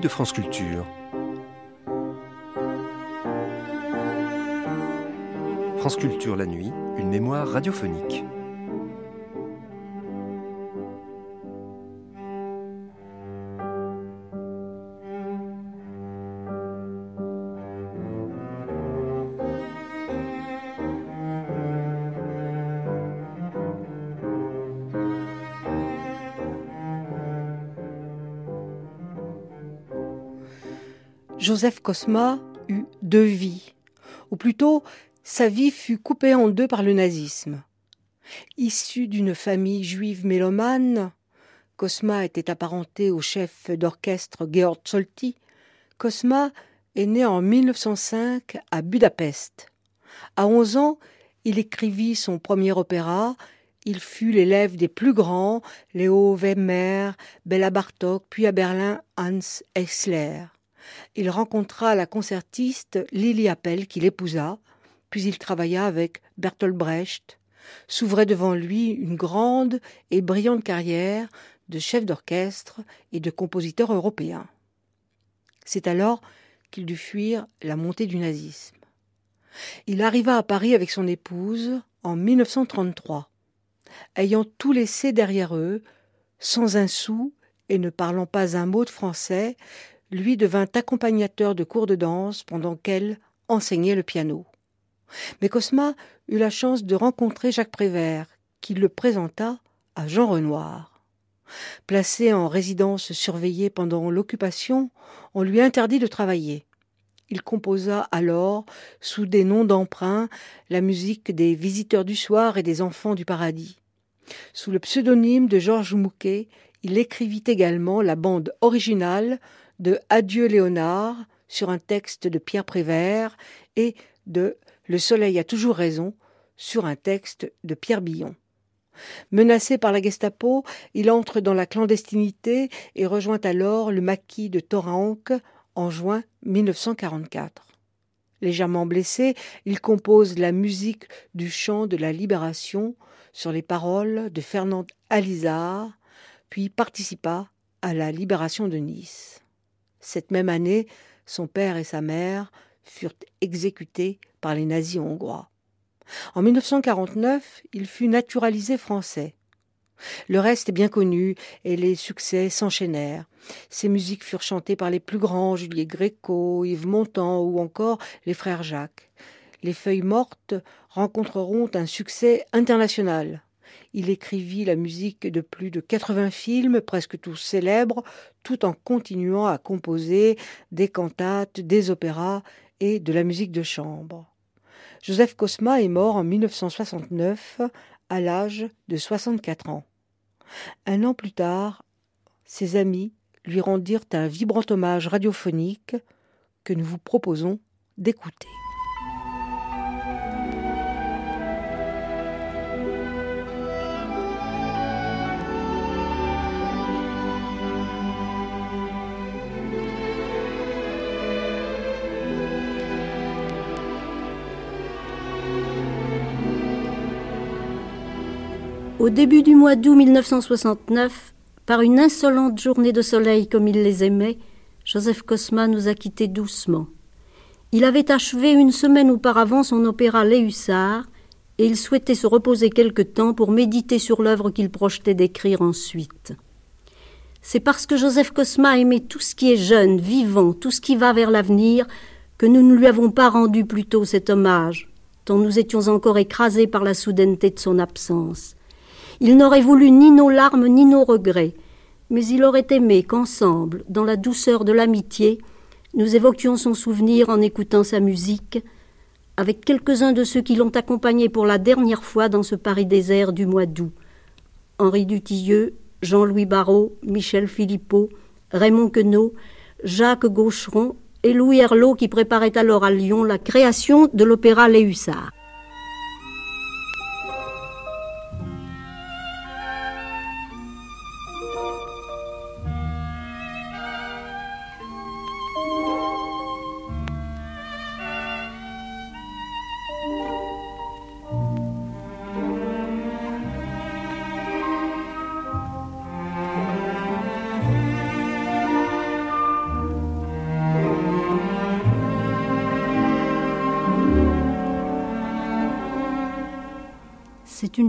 de France Culture. France Culture la nuit, une mémoire radiophonique. Joseph Cosma eut deux vies, ou plutôt sa vie fut coupée en deux par le nazisme. Issu d'une famille juive mélomane, Cosma était apparenté au chef d'orchestre Georg Solti. Cosma est né en 1905 à Budapest. À 11 ans, il écrivit son premier opéra. Il fut l'élève des plus grands, Léo Wemmer, Bella Bartok, puis à Berlin Hans Eisler. Il rencontra la concertiste Lily Appel qu'il épousa, puis il travailla avec Bertolt Brecht. S'ouvrait devant lui une grande et brillante carrière de chef d'orchestre et de compositeur européen. C'est alors qu'il dut fuir la montée du nazisme. Il arriva à Paris avec son épouse en 1933. Ayant tout laissé derrière eux, sans un sou et ne parlant pas un mot de français, lui devint accompagnateur de cours de danse pendant qu'elle enseignait le piano. Mais Cosma eut la chance de rencontrer Jacques Prévert, qui le présenta à Jean Renoir. Placé en résidence surveillée pendant l'occupation, on lui interdit de travailler. Il composa alors, sous des noms d'emprunt, la musique des Visiteurs du soir et des Enfants du paradis. Sous le pseudonyme de Georges Mouquet, il écrivit également la bande originale de Adieu Léonard sur un texte de Pierre Prévert et de Le soleil a toujours raison sur un texte de Pierre Billon. Menacé par la Gestapo, il entre dans la clandestinité et rejoint alors le maquis de Toraonc en juin 1944. Légèrement blessé, il compose la musique du chant de la libération sur les paroles de Fernand Alizard, puis participa à la libération de Nice. Cette même année, son père et sa mère furent exécutés par les nazis hongrois. En 1949, il fut naturalisé français. Le reste est bien connu et les succès s'enchaînèrent. Ses musiques furent chantées par les plus grands, Juliet Gréco, Yves Montand ou encore les frères Jacques. Les feuilles mortes rencontreront un succès international. Il écrivit la musique de plus de 80 films, presque tous célèbres, tout en continuant à composer des cantates, des opéras et de la musique de chambre. Joseph Cosma est mort en 1969 à l'âge de 64 ans. Un an plus tard, ses amis lui rendirent un vibrant hommage radiophonique que nous vous proposons d'écouter. Au début du mois d'août 1969, par une insolente journée de soleil comme il les aimait, Joseph Cosma nous a quittés doucement. Il avait achevé une semaine auparavant son opéra Les Hussards, et il souhaitait se reposer quelque temps pour méditer sur l'œuvre qu'il projetait d'écrire ensuite. C'est parce que Joseph Cosma aimait tout ce qui est jeune, vivant, tout ce qui va vers l'avenir, que nous ne lui avons pas rendu plus tôt cet hommage, tant nous étions encore écrasés par la soudaineté de son absence. Il n'aurait voulu ni nos larmes ni nos regrets, mais il aurait aimé qu'ensemble, dans la douceur de l'amitié, nous évoquions son souvenir en écoutant sa musique, avec quelques-uns de ceux qui l'ont accompagné pour la dernière fois dans ce Paris désert du mois d'août. Henri Dutilleux, Jean-Louis Barrault, Michel Philippot, Raymond Queneau, Jacques Gaucheron et Louis Herlot qui préparait alors à Lyon la création de l'opéra Les Hussards.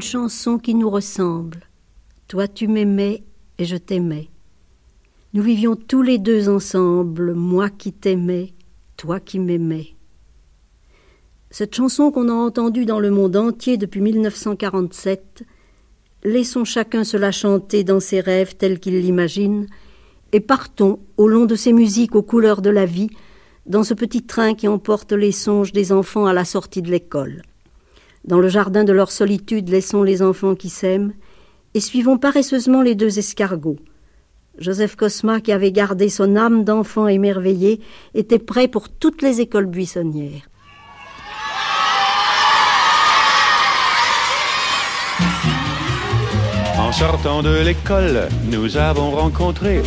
Chanson qui nous ressemble. Toi tu m'aimais et je t'aimais. Nous vivions tous les deux ensemble, moi qui t'aimais, toi qui m'aimais. Cette chanson qu'on a entendue dans le monde entier depuis 1947, laissons chacun se la chanter dans ses rêves tels qu'il l'imagine, et partons, au long de ces musiques aux couleurs de la vie, dans ce petit train qui emporte les songes des enfants à la sortie de l'école. Dans le jardin de leur solitude, laissons les enfants qui s'aiment, et suivons paresseusement les deux escargots. Joseph Cosma, qui avait gardé son âme d'enfant émerveillé, était prêt pour toutes les écoles buissonnières. En sortant de l'école, nous avons rencontré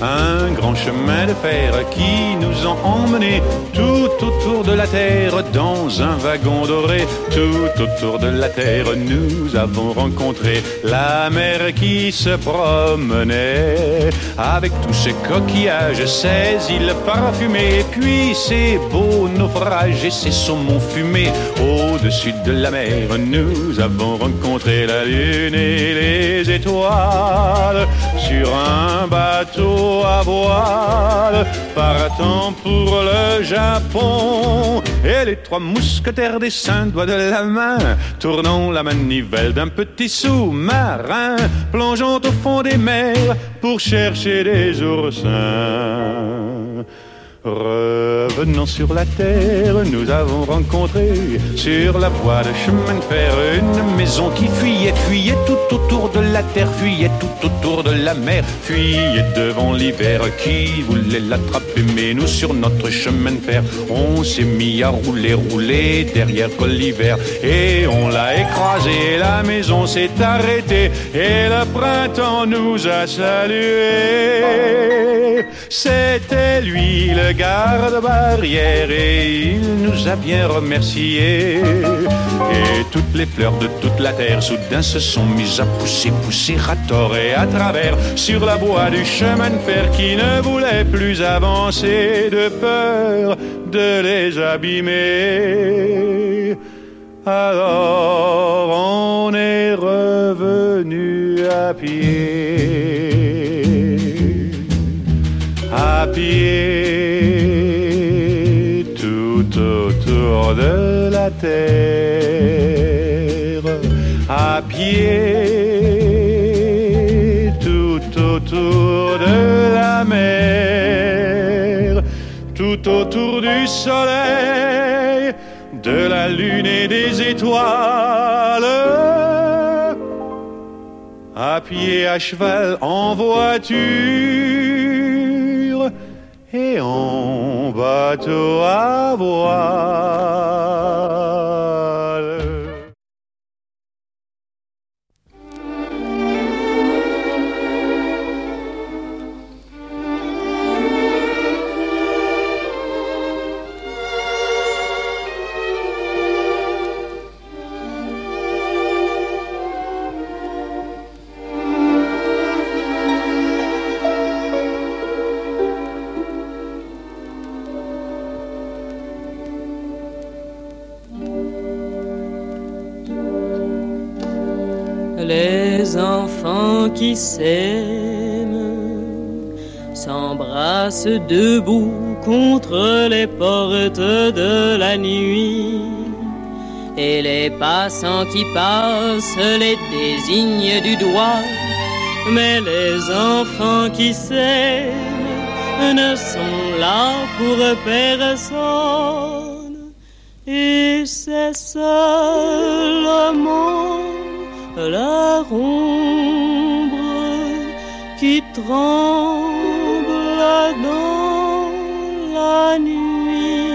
un grand chemin de fer qui nous a emmenés tout autour de la terre dans un wagon doré. Tout autour de la terre, nous avons rencontré la mer qui se promenait avec tous ses coquillages, ses îles parfumées, puis ses beaux naufrages et ses saumons fumés. Au-dessus de la mer, nous avons rencontré la lune et les sur un bateau à voile, partant pour le Japon. Et les trois mousquetaires des cinq doigts de la main, tournant la manivelle d'un petit sous-marin, plongeant au fond des mers pour chercher des oursins. Revenant sur la terre, nous avons rencontré sur la voie de chemin de fer une maison qui fuyait, fuyait tout autour de la terre, fuyait tout autour de la mer, fuyait devant l'hiver qui voulait l'attraper. Mais nous, sur notre chemin de fer, on s'est mis à rouler, rouler derrière l'hiver et on l'a écrasé. La maison s'est arrêtée et le printemps nous a salués. C'était lui le garde-barrière et il nous a bien remerciés. Et toutes les fleurs de toute la terre soudain se sont mises à pousser, pousser à tort et à travers sur la voie du chemin de fer qui ne voulait plus avancer de peur de les abîmer. Alors on est revenu à pied à pied de la terre, à pied tout autour de la mer, tout autour du soleil, de la lune et des étoiles. À pied, à cheval, en voiture et en bateau à voile. S'embrassent debout contre les portes de la nuit. Et les passants qui passent les désignent du doigt. Mais les enfants qui s'aiment ne sont là pour personne. Et c'est seulement leur ombre qui tremble dans la nuit,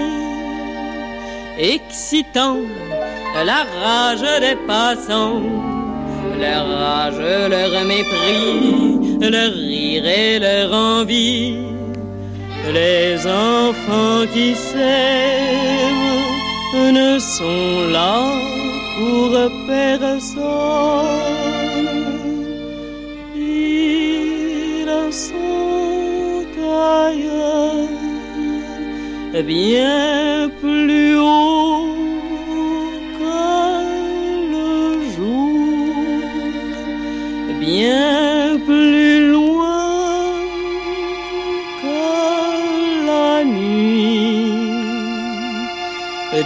excitant la rage des passants, leur rage, leur mépris, leur rire et leur envie. Les enfants qui s'aiment ne sont là pour personne. sont ailleurs, bien plus haut que le jour, bien plus loin que la nuit,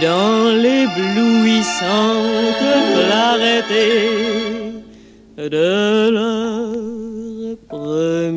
dans l'éblouissante clarté de la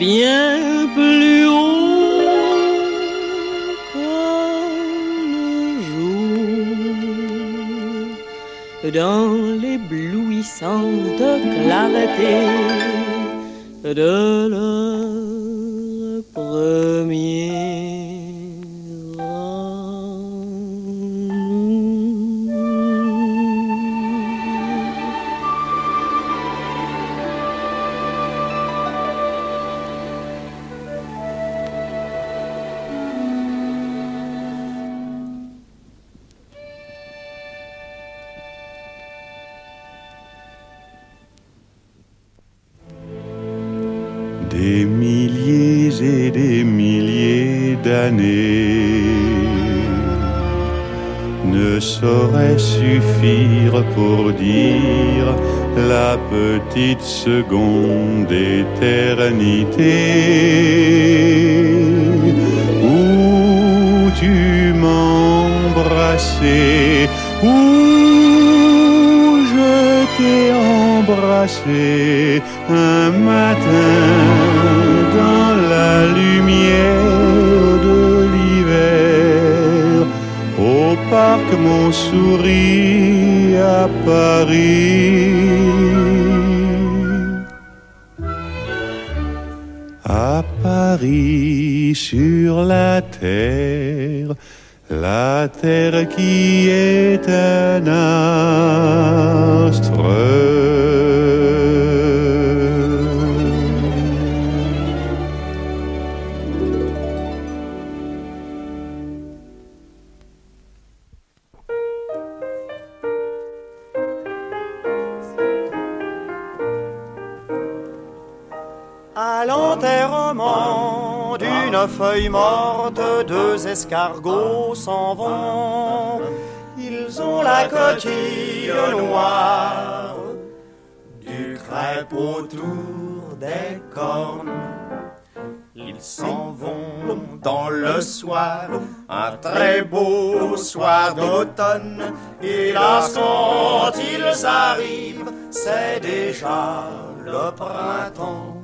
bien plus haut que le jour, dans l'éblouissante clarté de leur ne sauraient suffire pour dire la petite seconde éternité où tu m'embrassais, où je t'ai embrassé un matin parc Montsouris à Paris. À Paris sur la terre, la terre qui est un. Soir, un très beau soir d'automne. Et là, ils arrivent, c'est déjà le printemps.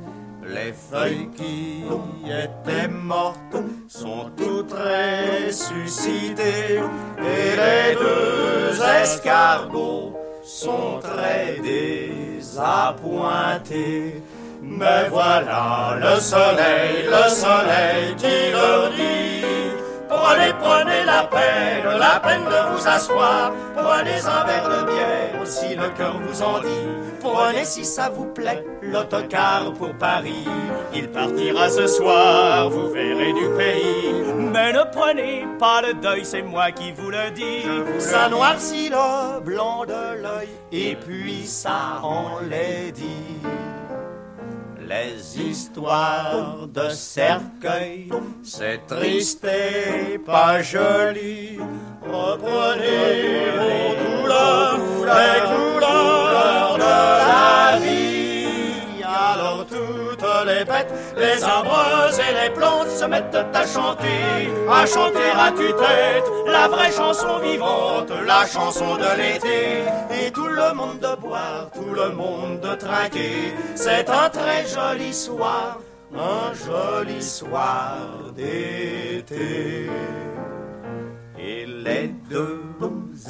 Les feuilles qui étaient mortes sont toutes ressuscitées et les deux escargots sont très désappointés. Mais voilà le soleil, le soleil qui leur dit Prenez, prenez la peine, la peine de vous asseoir. Prenez un verre de bière, si le cœur vous en dit. Prenez, si ça vous plaît, l'autocar pour Paris. Il partira ce soir, vous verrez du pays. Mais ne prenez pas le deuil, c'est moi qui vous le dis. Ça noircit le blanc de l'œil, et puis ça enlaidit les histoires de cercueil, c'est triste et pas joli. Reprenez vos couleurs, les couleurs de la vie. Les bêtes, les arbres et les plantes se mettent à chanter, à chanter à tue-tête la vraie chanson vivante, la chanson de l'été. Et tout le monde de boire, tout le monde de trinquer. C'est un très joli soir, un joli soir d'été. Et les deux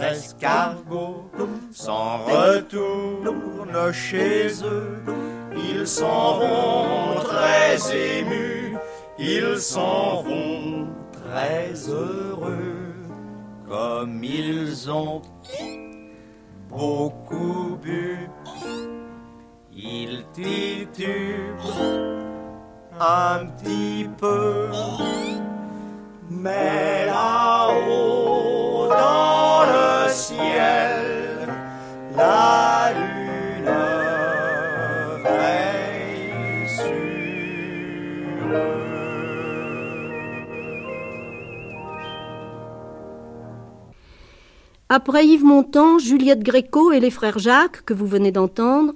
escargots s'en retournent chez eux. Ils s'en vont très émus, ils s'en vont très heureux, comme ils ont beaucoup bu. Ils titubent un petit peu Mais là-haut dans le ciel, la Après Yves Montand, Juliette Gréco et les frères Jacques, que vous venez d'entendre,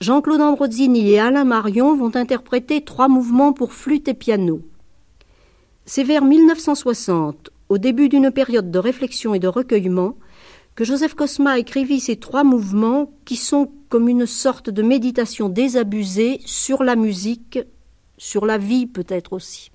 Jean-Claude Ambrosini et Alain Marion vont interpréter trois mouvements pour flûte et piano. C'est vers 1960, au début d'une période de réflexion et de recueillement, que Joseph Cosma écrivit ces trois mouvements qui sont comme une sorte de méditation désabusée sur la musique, sur la vie peut-être aussi.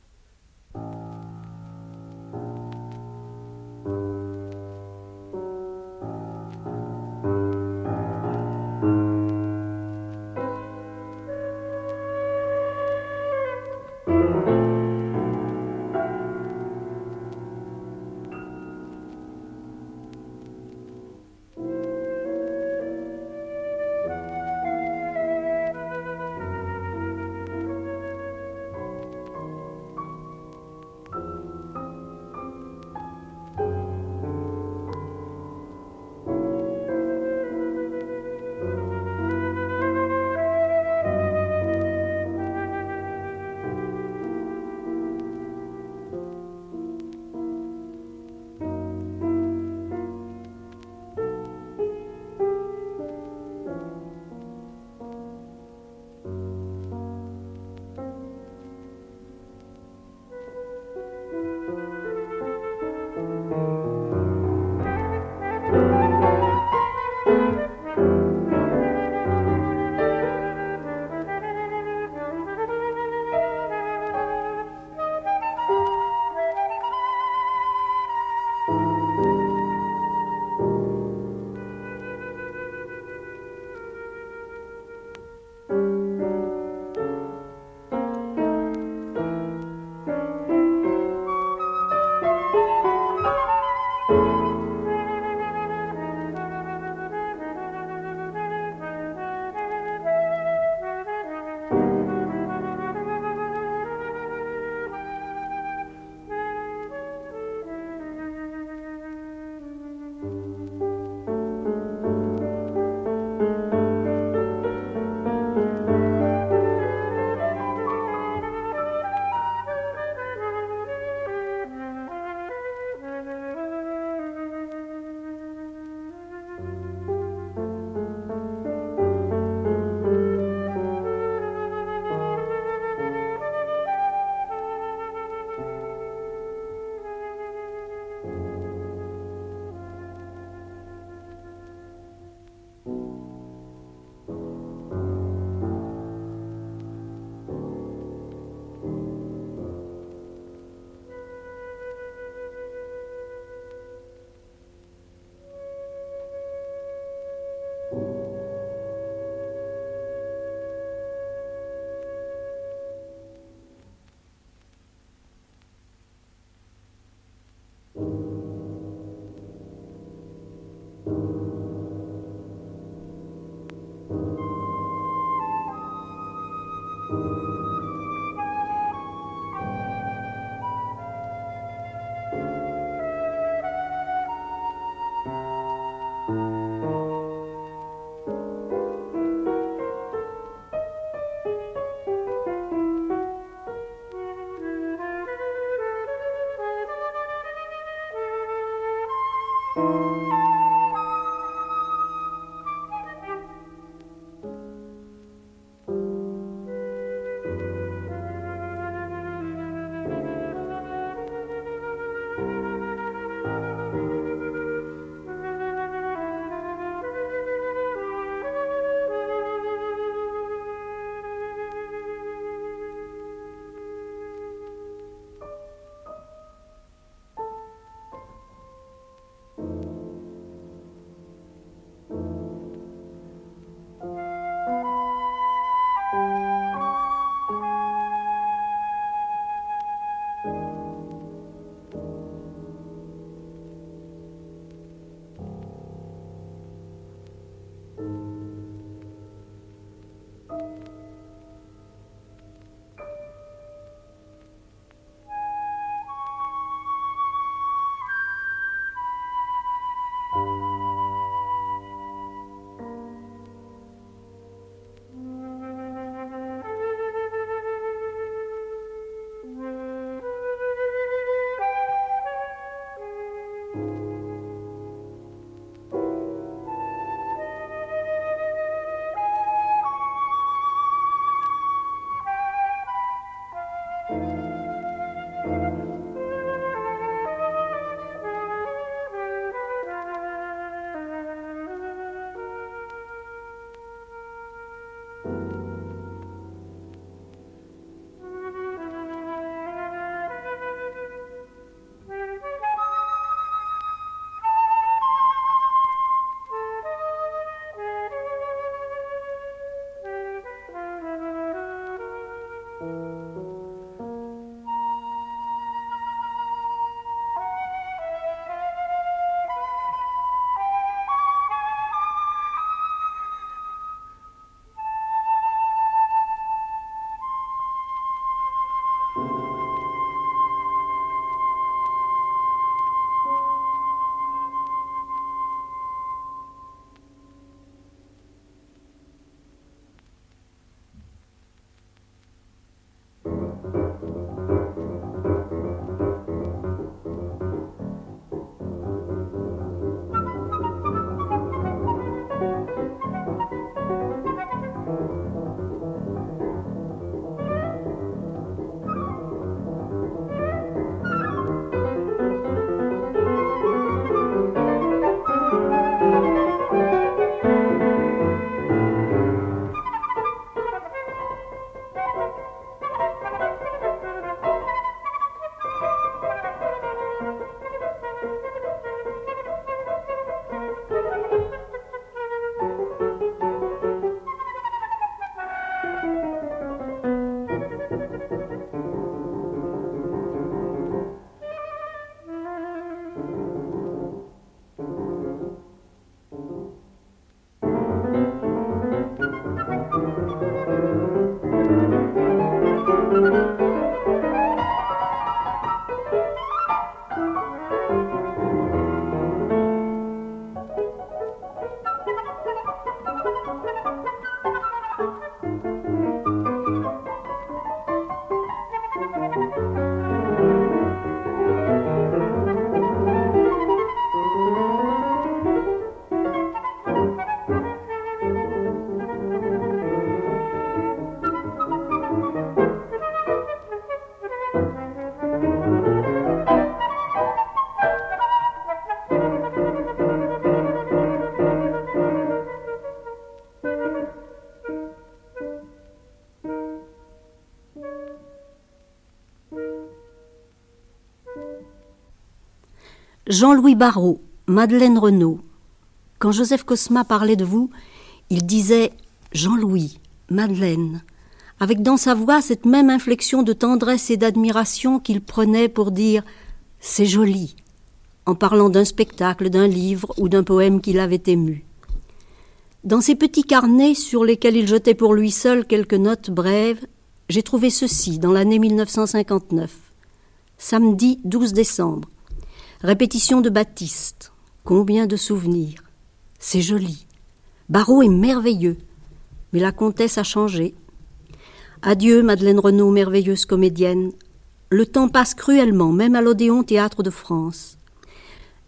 Jean-Louis Barrault, Madeleine Renaud. Quand Joseph Cosma parlait de vous, il disait Jean-Louis, Madeleine, avec dans sa voix cette même inflexion de tendresse et d'admiration qu'il prenait pour dire C'est joli, en parlant d'un spectacle, d'un livre ou d'un poème qu'il avait ému. Dans ces petits carnets sur lesquels il jetait pour lui seul quelques notes brèves, j'ai trouvé ceci dans l'année 1959. Samedi 12 décembre. Répétition de Baptiste. Combien de souvenirs. C'est joli. Barreau est merveilleux. Mais la comtesse a changé. Adieu, Madeleine Renaud, merveilleuse comédienne. Le temps passe cruellement, même à l'Odéon Théâtre de France.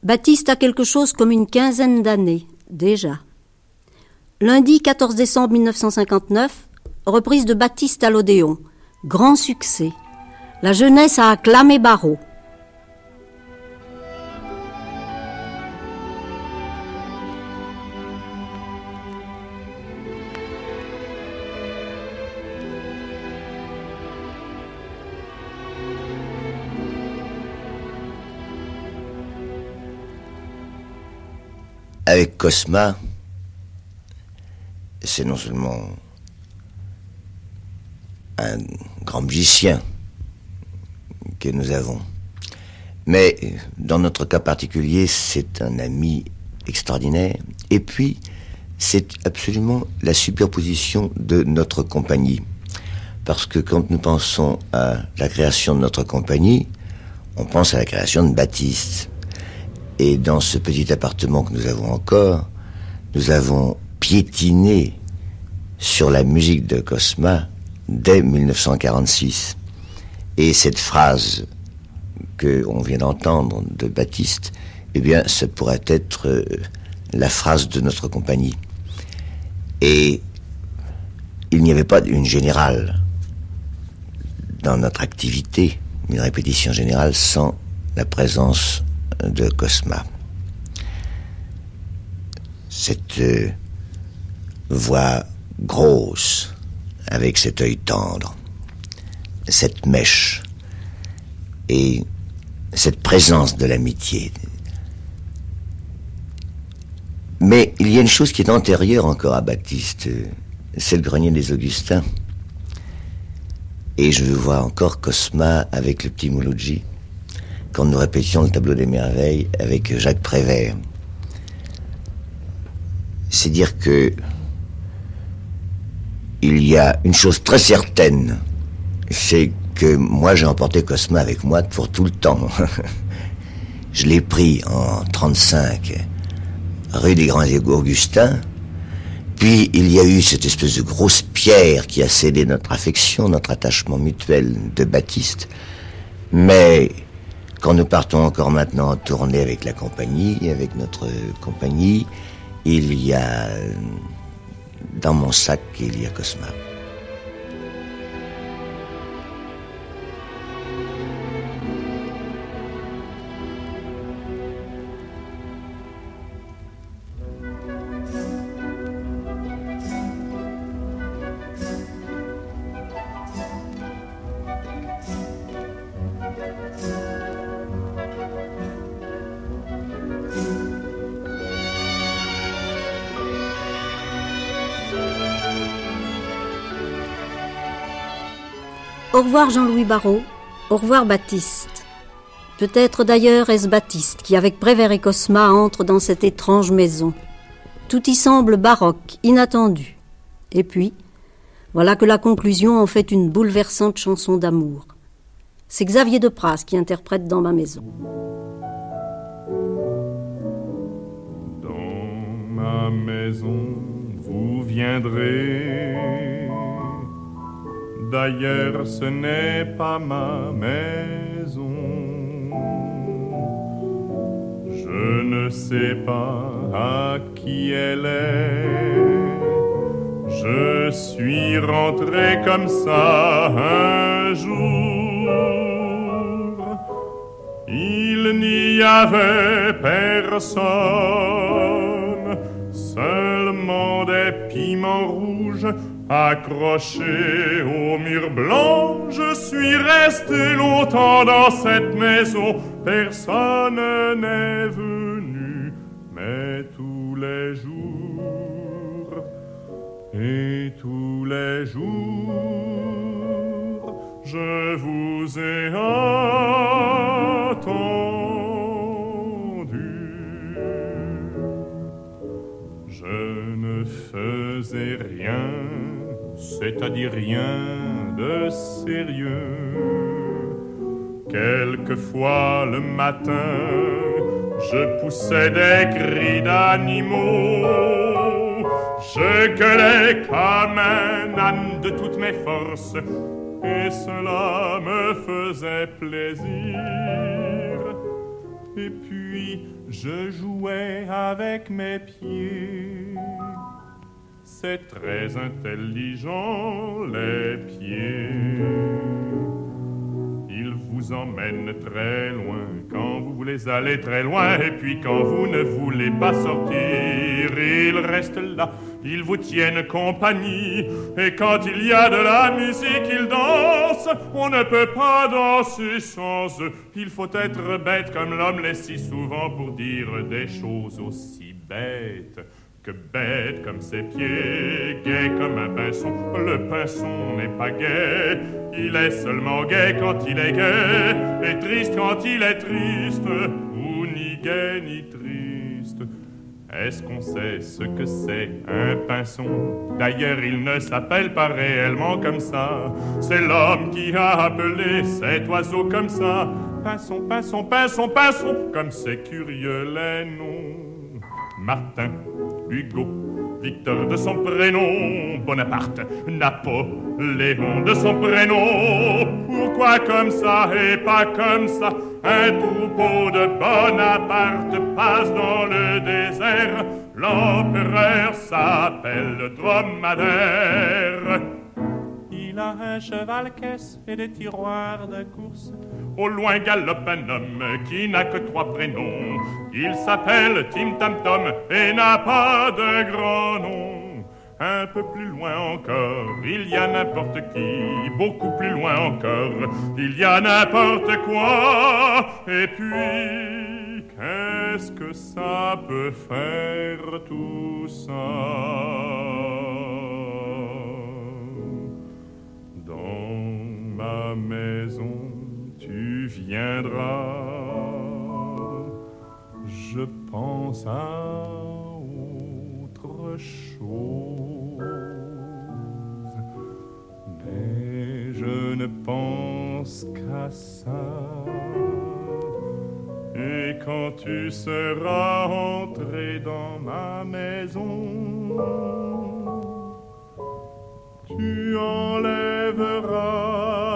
Baptiste a quelque chose comme une quinzaine d'années, déjà. Lundi 14 décembre 1959, reprise de Baptiste à l'Odéon. Grand succès. La jeunesse a acclamé Barreau. Avec Cosma, c'est non seulement un grand musicien que nous avons, mais dans notre cas particulier, c'est un ami extraordinaire. Et puis, c'est absolument la superposition de notre compagnie. Parce que quand nous pensons à la création de notre compagnie, on pense à la création de Baptiste. Et dans ce petit appartement que nous avons encore, nous avons piétiné sur la musique de Cosma dès 1946. Et cette phrase que on vient d'entendre de Baptiste, eh bien, ce pourrait être euh, la phrase de notre compagnie. Et il n'y avait pas une générale dans notre activité, une répétition générale sans la présence de Cosma. Cette euh, voix grosse, avec cet œil tendre, cette mèche et cette présence de l'amitié. Mais il y a une chose qui est antérieure encore à Baptiste, c'est le grenier des Augustins. Et je vois encore Cosma avec le petit Mouloudji quand nous répétions le tableau des merveilles avec Jacques Prévert. C'est dire que il y a une chose très certaine, c'est que moi j'ai emporté Cosma avec moi pour tout le temps. Je l'ai pris en 35 rue des Grands Augustins. Puis il y a eu cette espèce de grosse pierre qui a scellé notre affection, notre attachement mutuel de Baptiste. Mais quand nous partons encore maintenant en tournée avec la compagnie, avec notre compagnie, il y a dans mon sac il y a Cosma. Revoir Jean-Louis Barrault, au revoir Baptiste. Peut-être d'ailleurs est-ce Baptiste qui, avec Prévert et Cosma, entre dans cette étrange maison. Tout y semble baroque, inattendu. Et puis, voilà que la conclusion en fait une bouleversante chanson d'amour. C'est Xavier de Pras qui interprète dans ma maison. Dans ma maison, vous viendrez D'ailleurs, ce n'est pas ma maison. Je ne sais pas à qui elle est. Je suis rentré comme ça un jour. Il n'y avait personne, seulement des piments rouges Accroché au mur blanc, je suis resté longtemps dans cette maison. Personne n'est venu, mais tous les jours, et tous les jours, je vous ai attendu. Je ne faisais rien c'est-à-dire rien de sérieux. Quelquefois le matin, je poussais des cris d'animaux. Je gueulais comme un âne de toutes mes forces, et cela me faisait plaisir. Et puis je jouais avec mes pieds c'est très intelligent, les pieds. Ils vous emmènent très loin quand vous voulez aller très loin. Et puis quand vous ne voulez pas sortir, ils restent là. Ils vous tiennent compagnie. Et quand il y a de la musique, ils dansent. On ne peut pas danser sans eux. Il faut être bête comme l'homme l'est si souvent pour dire des choses aussi bêtes que bête comme ses pieds, gai comme un pinson. Le pinson n'est pas gai, il est seulement gai quand il est gai, et triste quand il est triste, ou ni gai ni triste. Est-ce qu'on sait ce que c'est un pinson? D'ailleurs, il ne s'appelle pas réellement comme ça. C'est l'homme qui a appelé cet oiseau comme ça. Pinson, pinson, pinson, pinson, comme c'est curieux les noms. Martin, Hugo, Victor de son prénom, Bonaparte, Napoléon de son prénom. Pourquoi comme ça et pas comme ça Un troupeau de Bonaparte passe dans le désert. L'empereur s'appelle Dromadaire. Il a un cheval caisse et des tiroirs de course. Au loin galope un homme qui n'a que trois prénoms. Il s'appelle Tim Tam Tom et n'a pas de grand nom. Un peu plus loin encore, il y a n'importe qui, beaucoup plus loin encore, il y a n'importe quoi. Et puis, qu'est-ce que ça peut faire tout ça? Dans ma maison viendra. Je pense à autre chose, mais je ne pense qu'à ça. Et quand tu seras entré dans ma maison, tu enlèveras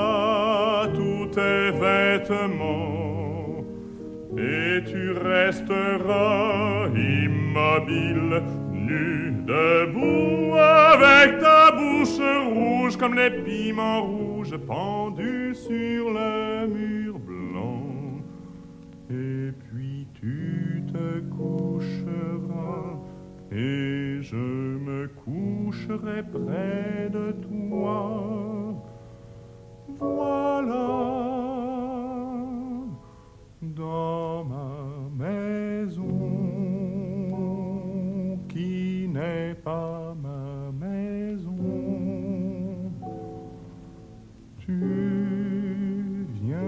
et tu resteras immobile, nu, debout, avec ta bouche rouge comme les piments rouges pendus sur le mur blanc. Et puis tu te coucheras et je me coucherai près de toi voilà dans ma maison qui n'est pas ma maison. Tu viendras.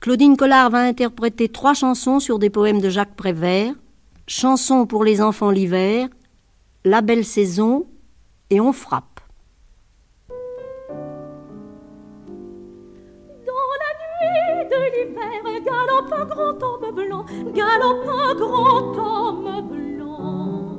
Claudine Collard va interpréter trois chansons sur des poèmes de Jacques Prévert Chanson pour les enfants l'hiver, La belle saison et On frappe. Dans la nuit de l'hiver, galope un grand homme blanc, galope un grand homme blanc.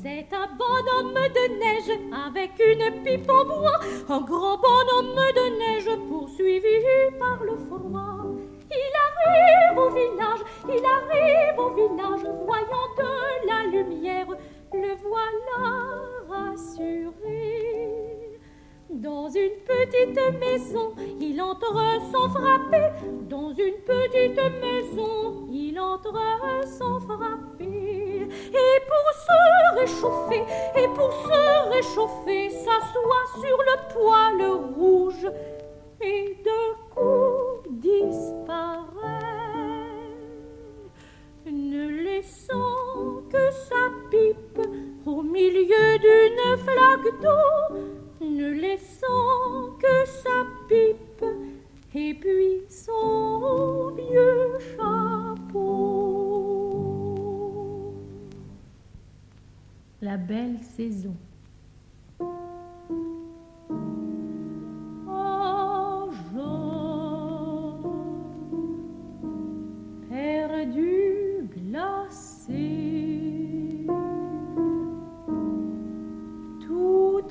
C'est un bonhomme de neige avec une pipe en bois, un grand bonhomme de neige poursuivi par le froid. Il arrive au village, il arrive au village, voyant de la lumière, le voilà rassuré. Dans une petite maison, il entre sans frapper. Dans une petite maison, il entre sans frapper. Et pour se réchauffer, et pour se réchauffer, s'assoit sur le poêle rouge et de coup disparaît, ne laissant que sa pipe au milieu d'une flaque d'eau, ne laissant que sa pipe et puis son vieux chapeau. La belle saison. perdu glacé,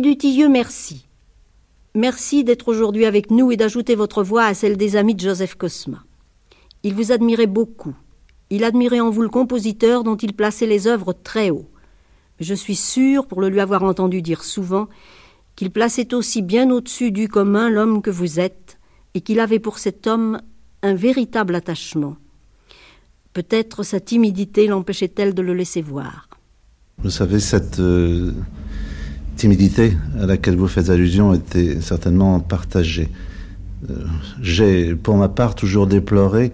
Henri Dutilleux, merci. Merci d'être aujourd'hui avec nous et d'ajouter votre voix à celle des amis de Joseph Cosma. Il vous admirait beaucoup. Il admirait en vous le compositeur dont il plaçait les œuvres très haut. Je suis sûre, pour le lui avoir entendu dire souvent, qu'il plaçait aussi bien au-dessus du commun l'homme que vous êtes, et qu'il avait pour cet homme un véritable attachement. Peut-être sa timidité l'empêchait-elle de le laisser voir. Vous savez, cette euh, timidité à laquelle vous faites allusion était certainement partagée. Euh, J'ai, pour ma part, toujours déploré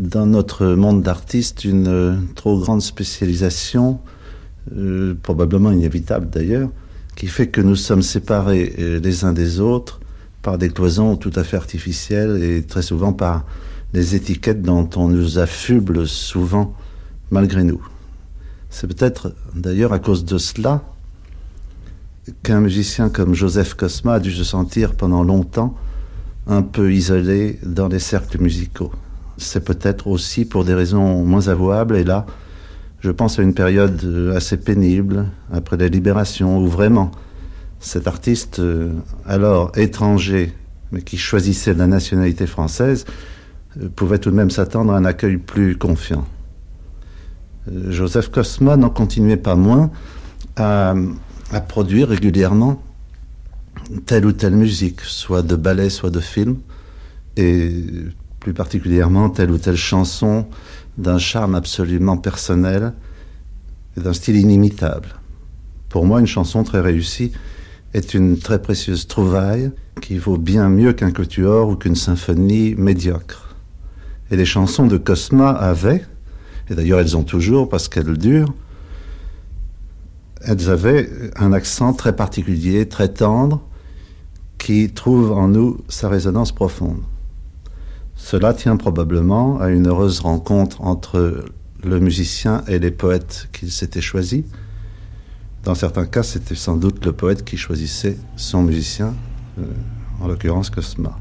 dans notre monde d'artistes une euh, trop grande spécialisation, euh, probablement inévitable d'ailleurs, qui fait que nous sommes séparés les uns des autres par des cloisons tout à fait artificielles et très souvent par les étiquettes dont on nous affuble souvent malgré nous. C'est peut-être d'ailleurs à cause de cela qu'un musicien comme Joseph Cosma a dû se sentir pendant longtemps un peu isolé dans les cercles musicaux. C'est peut-être aussi pour des raisons moins avouables, et là, je pense à une période assez pénible, après la libération, où vraiment cet artiste, euh, alors étranger, mais qui choisissait la nationalité française, euh, pouvait tout de même s'attendre à un accueil plus confiant. Euh, Joseph Cosma n'en continuait pas moins à, à produire régulièrement telle ou telle musique, soit de ballet, soit de film, et plus particulièrement telle ou telle chanson d'un charme absolument personnel et d'un style inimitable. Pour moi, une chanson très réussie est une très précieuse trouvaille qui vaut bien mieux qu'un quatuor ou qu'une symphonie médiocre. Et les chansons de Cosma avaient, et d'ailleurs elles ont toujours parce qu'elles durent, elles avaient un accent très particulier, très tendre, qui trouve en nous sa résonance profonde. Cela tient probablement à une heureuse rencontre entre le musicien et les poètes qu'il s'était choisis. Dans certains cas, c'était sans doute le poète qui choisissait son musicien, euh, en l'occurrence Cosma.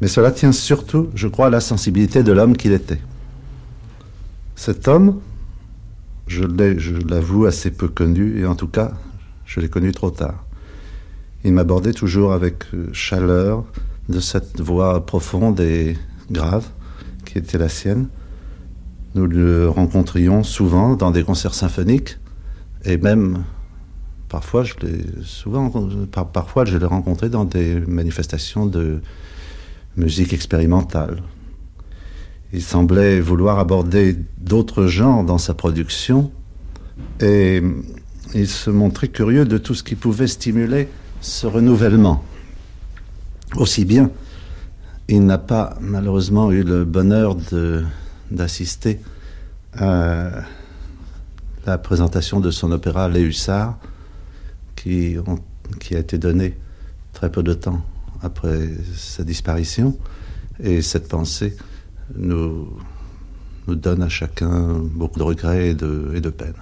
Mais cela tient surtout, je crois, à la sensibilité de l'homme qu'il était. Cet homme, je l'avoue, assez peu connu, et en tout cas, je l'ai connu trop tard. Il m'abordait toujours avec euh, chaleur de cette voix profonde et grave qui était la sienne. Nous le rencontrions souvent dans des concerts symphoniques et même parfois, je l'ai souvent, parfois, je l'ai rencontré dans des manifestations de musique expérimentale. Il semblait vouloir aborder d'autres genres dans sa production et il se montrait curieux de tout ce qui pouvait stimuler ce renouvellement. Aussi bien, il n'a pas malheureusement eu le bonheur d'assister à la présentation de son opéra Les Hussards, qui, a été donné très peu de temps après sa disparition. Et cette pensée nous, donne à chacun beaucoup de regrets et de, et de peine.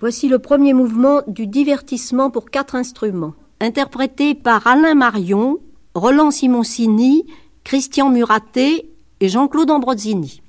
Voici le premier mouvement du divertissement pour quatre instruments, interprété par Alain Marion, Roland Simoncini, Christian Muraté et Jean-Claude Ambrosini.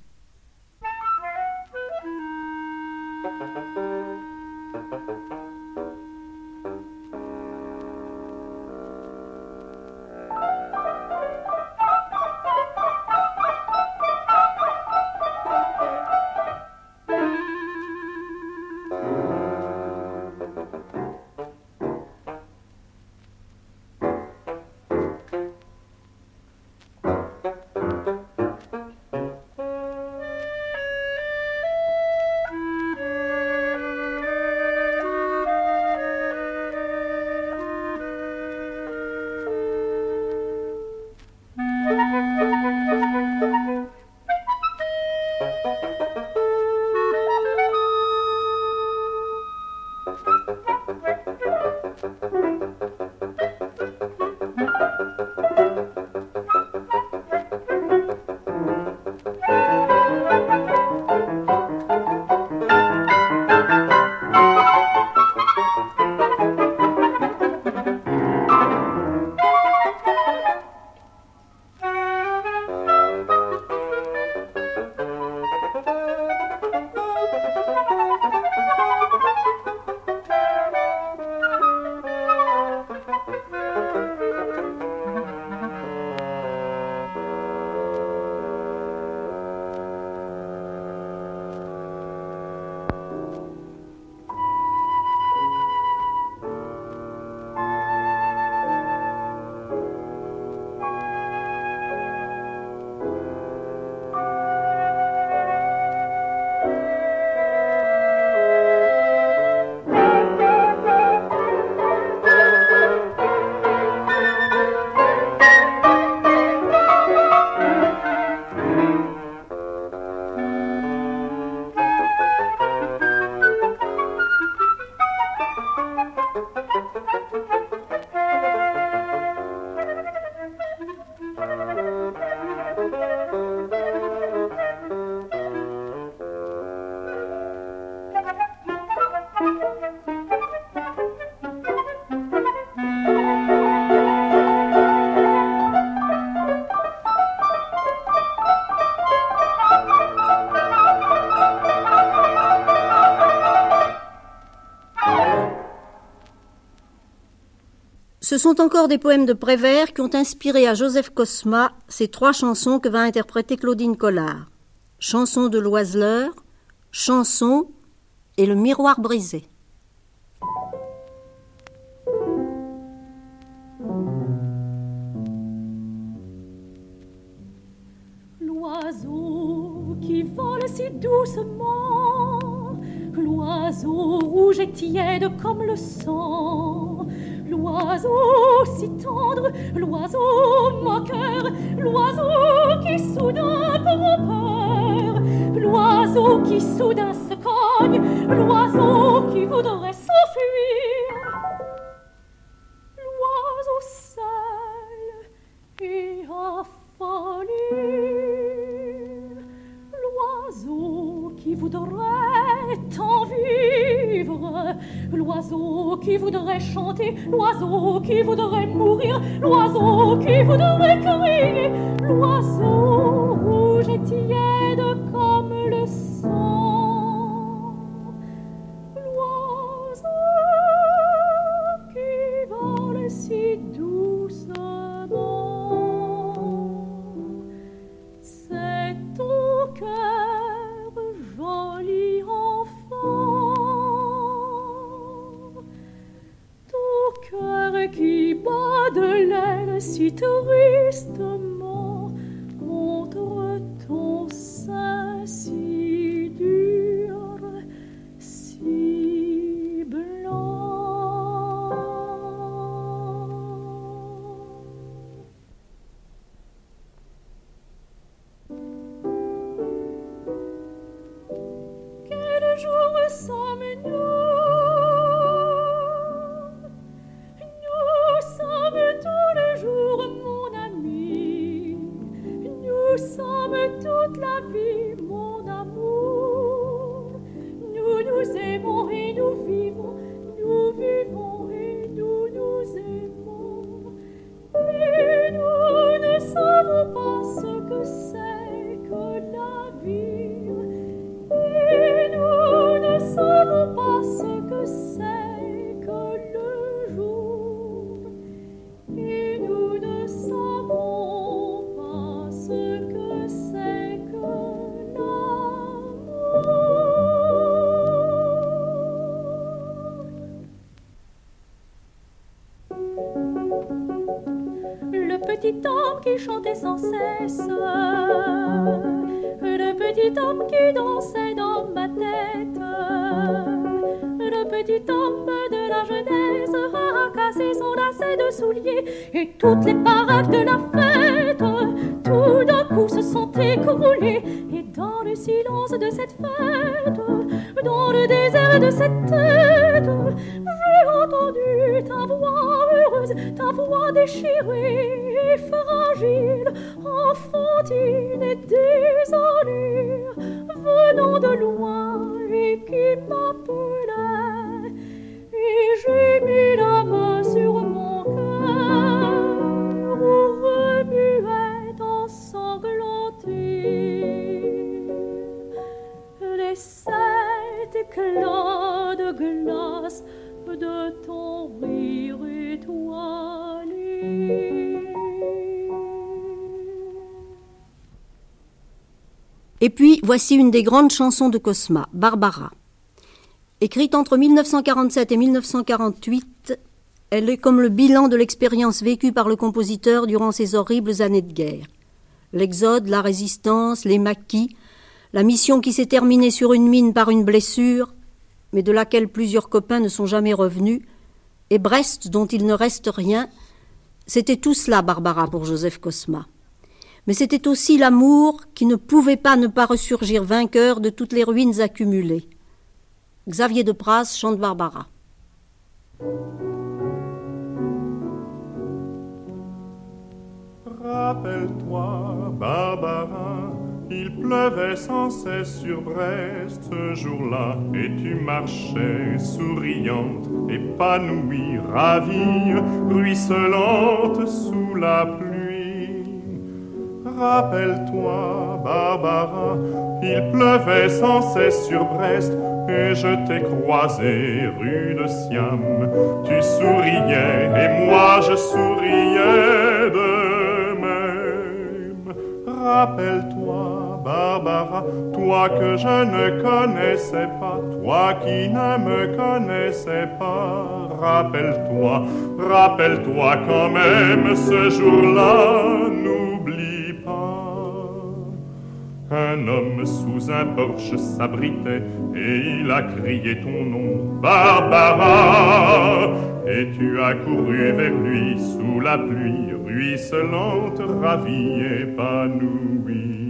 Ce sont encore des poèmes de Prévert qui ont inspiré à Joseph Cosma ces trois chansons que va interpréter Claudine Collard. Chanson de l'oiseleur, chanson et le miroir brisé. Si tendre, l'oiseau moqueur, l'oiseau qui soudain prend peur, l'oiseau qui soudain se cogne, l'oiseau qui voudrait s'enfuir. L'oiseau seul et affolé, l'oiseau qui voudrait tant vivre, L'oiseau qui voudrait chanter, l'oiseau qui voudrait mourir, l'oiseau qui voudrait crier, l'oiseau rouge et tiède comme tristement contre ton sein si dur, si blanc. Quel jour sommes-nous savons pas ce que c'est petit homme qui chantait sans cesse, le petit homme qui dansait dans ma tête, le petit homme de la jeunesse a cassé son lacet de soulier et toutes les parades de la fête, tout d'un coup se sont écroulées. Et dans le silence de cette fête, dans le désert de cette tête, j'ai entendu ta voix heureuse, ta voix déchirée et fragile, enfantine et désolée, venant de loin et qui m'appelait. Et j'ai mis la main sur mon cœur où remuait ensanglanté les sept Et puis, voici une des grandes chansons de Cosma, Barbara. Écrite entre 1947 et 1948, elle est comme le bilan de l'expérience vécue par le compositeur durant ces horribles années de guerre. L'exode, la résistance, les maquis, la mission qui s'est terminée sur une mine par une blessure, mais de laquelle plusieurs copains ne sont jamais revenus, et Brest dont il ne reste rien, c'était tout cela, Barbara, pour Joseph Cosma. Mais c'était aussi l'amour qui ne pouvait pas ne pas ressurgir vainqueur de toutes les ruines accumulées. Xavier de Pras chante Barbara. Rappelle-toi, Barbara, il pleuvait sans cesse sur Brest ce jour-là, et tu marchais souriante, épanouie, ravie, ruisselante sous la pluie. Rappelle-toi, Barbara, il pleuvait sans cesse sur Brest, et je t'ai croisé rue de Siam. Tu souriais, et moi je souriais de même. Rappelle-toi, Barbara, toi que je ne connaissais pas, toi qui ne me connaissais pas. Rappelle-toi, rappelle-toi quand même ce jour-là, n'oublie pas. Un homme sous un porche s'abritait et il a crié ton nom, Barbara. Et tu as couru vers lui sous la pluie ruisselante, ravie, épanouie.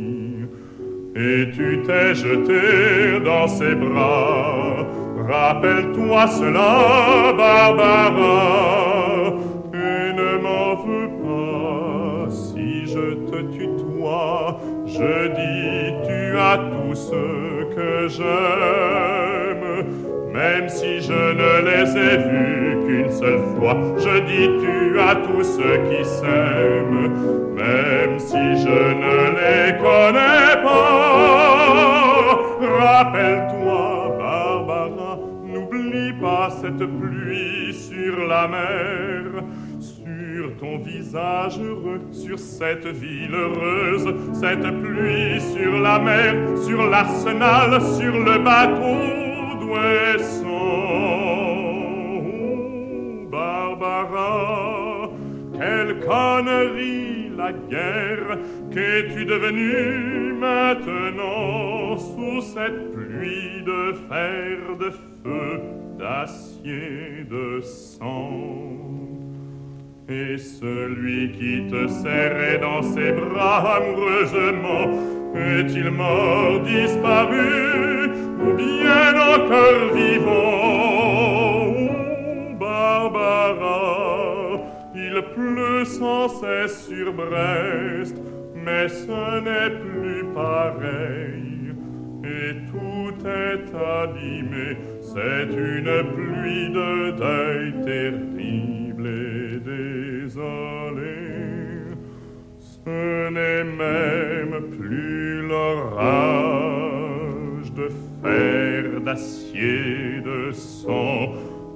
Et tu t'es jeté dans ses bras. Rappelle-toi cela, Barbara, et ne m'en veux pas si je te tutoie. Je dis, tu as tout ce que j'aime, même si je ne les ai vus qu'une seule fois. Je dis, tu as tout ce qui s'aime, même si je ne les connais pas. Rappelle-toi, Barbara, n'oublie pas cette pluie sur la mer sur ton visage heureux, sur cette ville heureuse, cette pluie sur la mer, sur l'arsenal, sur le bateau d'Ouessant. Barbara, quel connerie, la guerre, qu'es-tu devenu maintenant sous cette pluie de fer, de feu, d'acier, de sang? Et celui qui te serrait dans ses bras amoureusement, est-il mort, disparu, ou bien encore vivant? Barbara, il pleut sans cesse sur Brest, mais ce n'est plus pareil, et tout est abîmé, c'est une pluie de deuil terrible et désolé. Ce n'est même plus l'orage de fer, d'acier, de sang,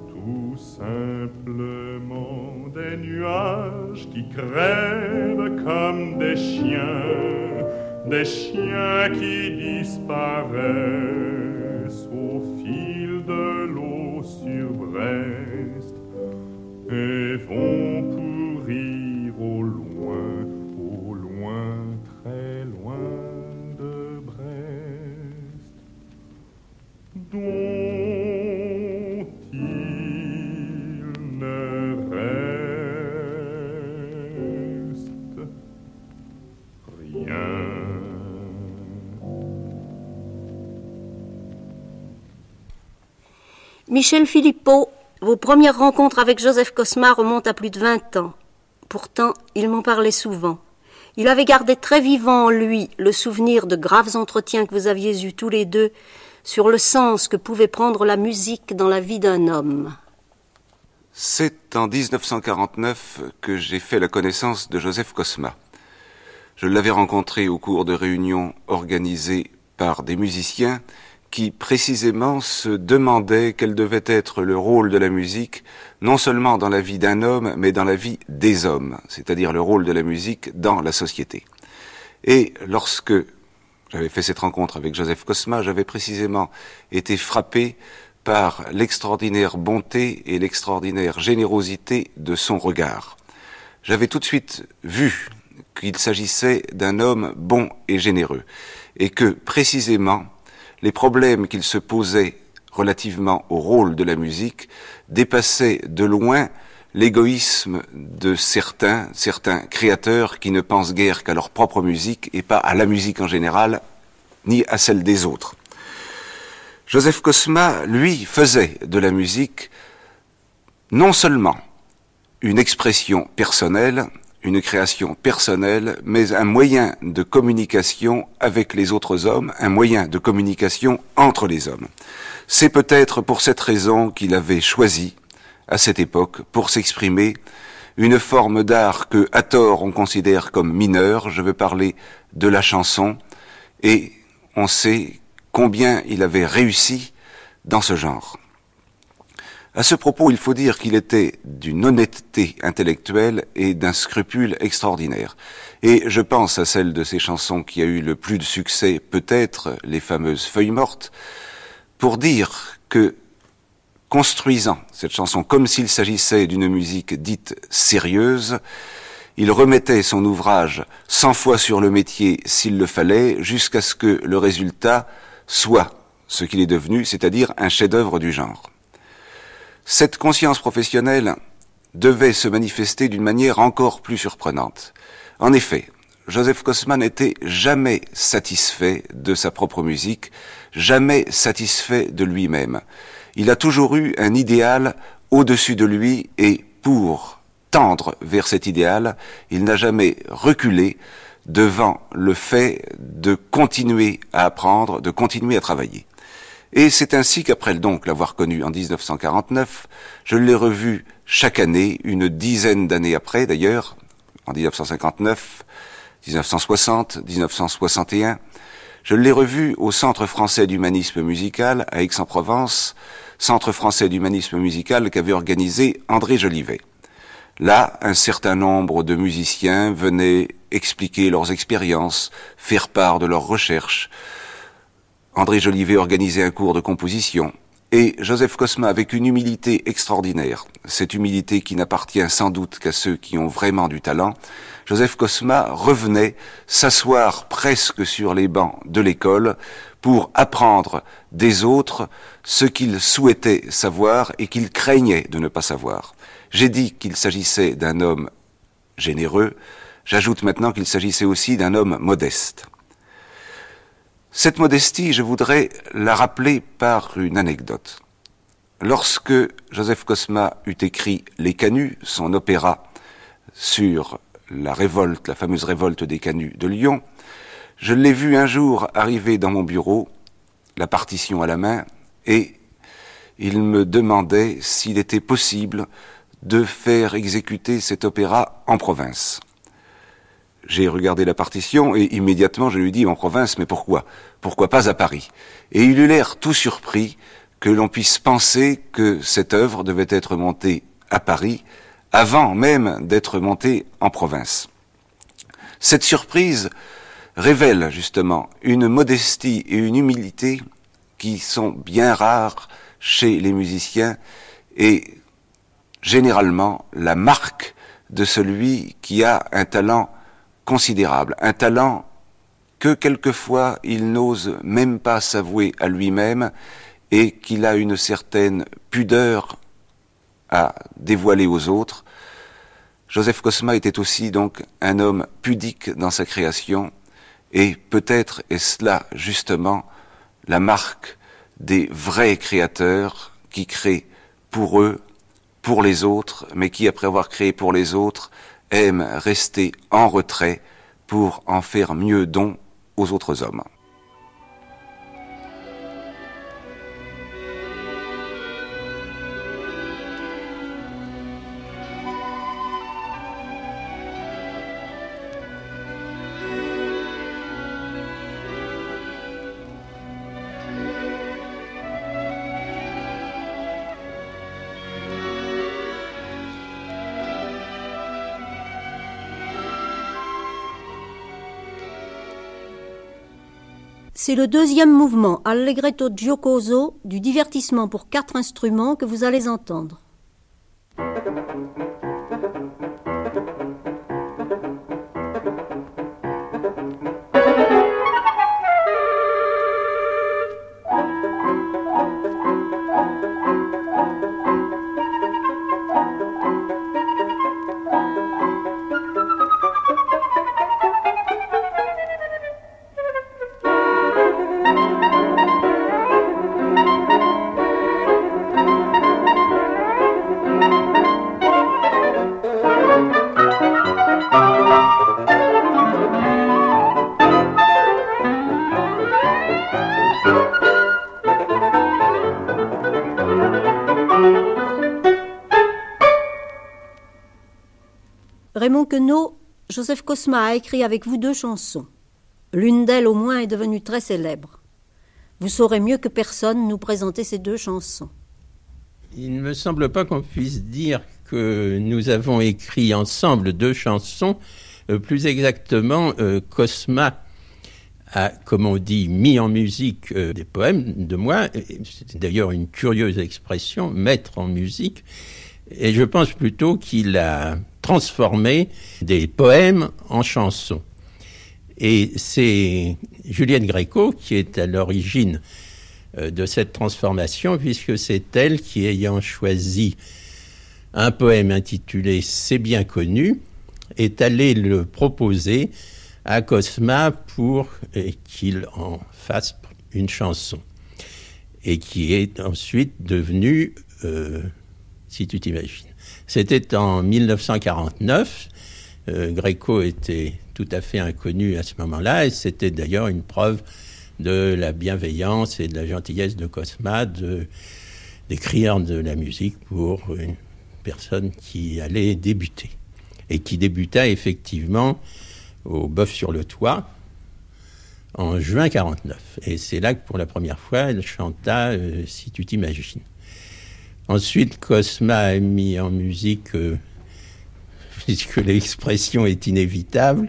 tout simplement des nuages qui crèvent comme des chiens, des chiens qui disparaissent au fil de l'eau sur Brest et vont pourrir au loin, au loin, très loin de Brest, Michel Philippot, vos premières rencontres avec Joseph Cosma remontent à plus de 20 ans. Pourtant, il m'en parlait souvent. Il avait gardé très vivant en lui le souvenir de graves entretiens que vous aviez eus tous les deux sur le sens que pouvait prendre la musique dans la vie d'un homme. C'est en 1949 que j'ai fait la connaissance de Joseph Cosma. Je l'avais rencontré au cours de réunions organisées par des musiciens qui précisément se demandaient quel devait être le rôle de la musique, non seulement dans la vie d'un homme, mais dans la vie des hommes, c'est-à-dire le rôle de la musique dans la société. Et lorsque j'avais fait cette rencontre avec Joseph Cosma, j'avais précisément été frappé par l'extraordinaire bonté et l'extraordinaire générosité de son regard. J'avais tout de suite vu qu'il s'agissait d'un homme bon et généreux, et que précisément les problèmes qu'il se posait relativement au rôle de la musique dépassaient de loin l'égoïsme de certains, certains créateurs qui ne pensent guère qu'à leur propre musique et pas à la musique en général, ni à celle des autres. Joseph Cosma, lui, faisait de la musique non seulement une expression personnelle, une création personnelle, mais un moyen de communication avec les autres hommes, un moyen de communication entre les hommes. C'est peut-être pour cette raison qu'il avait choisi, à cette époque, pour s'exprimer, une forme d'art que, à tort, on considère comme mineure. Je veux parler de la chanson, et on sait combien il avait réussi dans ce genre. À ce propos, il faut dire qu'il était d'une honnêteté intellectuelle et d'un scrupule extraordinaire. Et je pense à celle de ses chansons qui a eu le plus de succès, peut-être les fameuses Feuilles mortes, pour dire que construisant cette chanson comme s'il s'agissait d'une musique dite sérieuse, il remettait son ouvrage cent fois sur le métier s'il le fallait, jusqu'à ce que le résultat soit ce qu'il est devenu, c'est-à-dire un chef-d'œuvre du genre. Cette conscience professionnelle devait se manifester d'une manière encore plus surprenante. En effet, Joseph Kosman n'était jamais satisfait de sa propre musique, jamais satisfait de lui-même. Il a toujours eu un idéal au-dessus de lui et pour tendre vers cet idéal, il n'a jamais reculé devant le fait de continuer à apprendre, de continuer à travailler. Et c'est ainsi qu'après donc l'avoir connu en 1949, je l'ai revu chaque année, une dizaine d'années après d'ailleurs, en 1959, 1960, 1961. Je l'ai revu au Centre français d'humanisme musical à Aix-en-Provence, Centre français d'humanisme musical qu'avait organisé André Jolivet. Là, un certain nombre de musiciens venaient expliquer leurs expériences, faire part de leurs recherches, André Jolivet organisait un cours de composition. Et Joseph Cosma, avec une humilité extraordinaire, cette humilité qui n'appartient sans doute qu'à ceux qui ont vraiment du talent, Joseph Cosma revenait s'asseoir presque sur les bancs de l'école pour apprendre des autres ce qu'il souhaitait savoir et qu'il craignait de ne pas savoir. J'ai dit qu'il s'agissait d'un homme généreux, j'ajoute maintenant qu'il s'agissait aussi d'un homme modeste. Cette modestie, je voudrais la rappeler par une anecdote. Lorsque Joseph Cosma eut écrit Les Canuts, son opéra sur la révolte, la fameuse révolte des Canuts de Lyon, je l'ai vu un jour arriver dans mon bureau, la partition à la main, et il me demandait s'il était possible de faire exécuter cet opéra en province. J'ai regardé la partition et immédiatement je lui dis en province, mais pourquoi? Pourquoi pas à Paris? Et il eut l'air tout surpris que l'on puisse penser que cette œuvre devait être montée à Paris avant même d'être montée en province. Cette surprise révèle justement une modestie et une humilité qui sont bien rares chez les musiciens et généralement la marque de celui qui a un talent considérable, un talent que quelquefois il n'ose même pas s'avouer à lui-même et qu'il a une certaine pudeur à dévoiler aux autres. Joseph Cosma était aussi donc un homme pudique dans sa création et peut-être est cela justement la marque des vrais créateurs qui créent pour eux, pour les autres, mais qui, après avoir créé pour les autres, aime rester en retrait pour en faire mieux don aux autres hommes. C'est le deuxième mouvement Allegretto giocoso du divertissement pour quatre instruments que vous allez entendre. Joseph Cosma a écrit avec vous deux chansons. L'une d'elles au moins est devenue très célèbre. Vous saurez mieux que personne nous présenter ces deux chansons. Il ne me semble pas qu'on puisse dire que nous avons écrit ensemble deux chansons. Euh, plus exactement, euh, Cosma a, comme on dit, mis en musique euh, des poèmes de moi. C'est d'ailleurs une curieuse expression, mettre en musique. Et je pense plutôt qu'il a transformé des poèmes en chansons. Et c'est Juliette Gréco qui est à l'origine euh, de cette transformation, puisque c'est elle qui, ayant choisi un poème intitulé C'est bien connu, est allée le proposer à Cosma pour qu'il en fasse une chanson. Et qui est ensuite devenue euh, si tu t'imagines. C'était en 1949. Euh, Gréco était tout à fait inconnu à ce moment-là, et c'était d'ailleurs une preuve de la bienveillance et de la gentillesse de Cosma d'écrire de, la musique pour une personne qui allait débuter. Et qui débuta effectivement au Bœuf sur le Toit en juin 49. Et c'est là que pour la première fois, elle chanta euh, Si tu t'imagines. Ensuite, Cosma a mis en musique, euh, puisque l'expression est inévitable,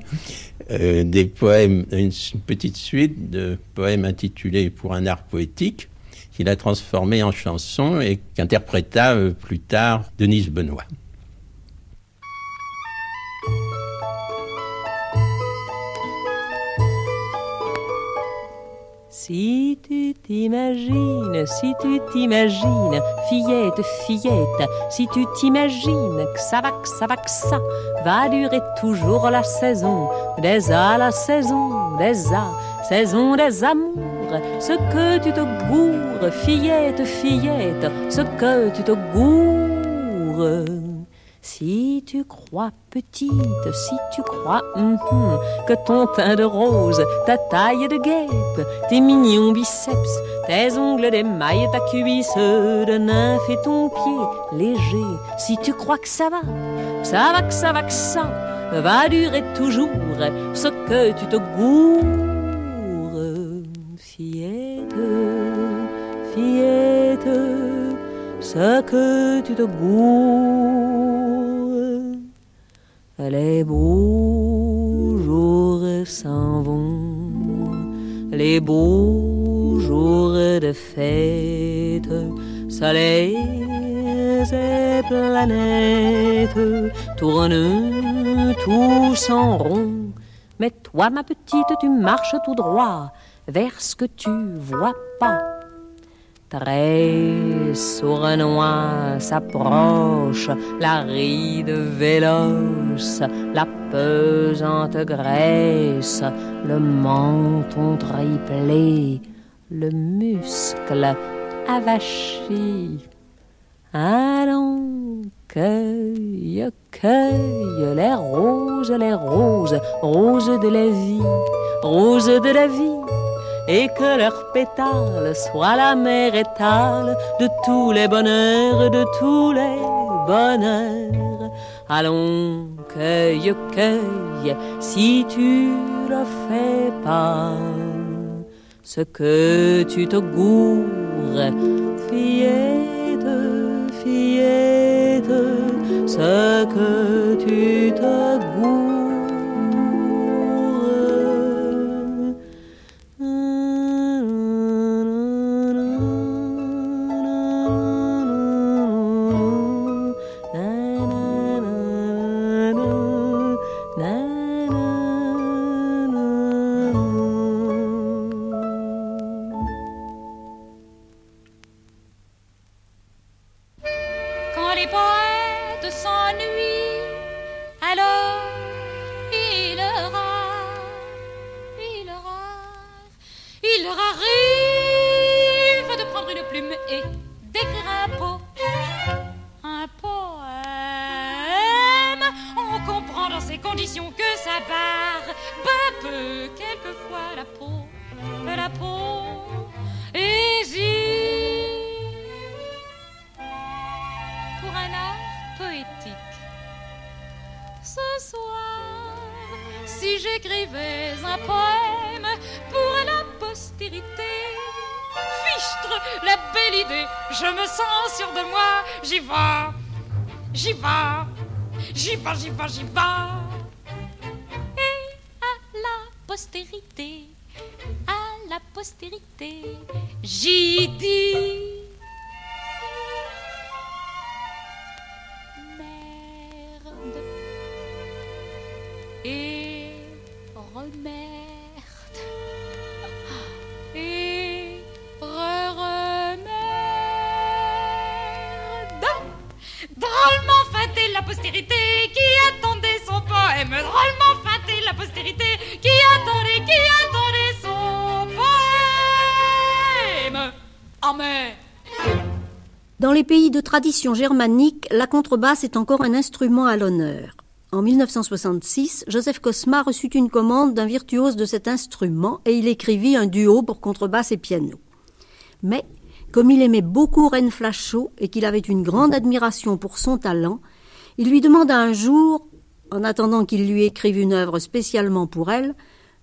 euh, des poèmes, une, petite suite de poèmes intitulés Pour un art poétique, qu'il a transformé en chanson et qu'interpréta euh, plus tard Denise Benoît. Si tu t'imagines, si tu t'imagines, fillette, fillette, si tu t'imagines que ça va, que ça va, que ça va durer toujours la saison des A, la saison des A, saison des amours, ce que tu te gourres, fillette, fillette, ce que tu te gourres. Si tu crois petite, si tu crois que ton teint de rose, ta taille de guêpe, tes mignons biceps, tes ongles d'émail, ta cuisse de nymphe et ton pied léger, si tu crois que ça va, ça va, que ça va, que ça va durer toujours, ce que tu te gourres, fillette, fillette, ce que tu te gourres. Les beaux jours s'en vont, les beaux jours de fête, soleil et planètes tournent tous en rond. Mais toi, ma petite, tu marches tout droit vers ce que tu vois pas. Très sournois s'approche la ride véloce, la pesante graisse, le menton triplé, le muscle avachi. Allons, cueille, cueille les roses, les roses, roses de la vie, roses de la vie et que leurs pétales soient la mer étale de tous les bonheurs, de tous les bonheurs. Allons, cueille, cueille, si tu le fais pas, ce que tu te gourres, fillette, fillette, ce que tu te gourres. Un peu quelquefois la peau, la peau hésite pour un art poétique. Ce soir, si j'écrivais un poème pour la postérité, fichtre, la belle idée, je me sens sûr de moi, j'y vais, j'y vais, j'y vais, j'y vais, j'y vais. Postérité, à la postérité, j'y dis. merde et remerde et re-remerde. Drôlement feinté la postérité qui attendait son poème. Drôlement feinté la postérité qui Dans les pays de tradition germanique, la contrebasse est encore un instrument à l'honneur. En 1966, Joseph Cosma reçut une commande d'un virtuose de cet instrument et il écrivit un duo pour contrebasse et piano. Mais, comme il aimait beaucoup Reine Flachot et qu'il avait une grande admiration pour son talent, il lui demanda un jour, en attendant qu'il lui écrive une œuvre spécialement pour elle,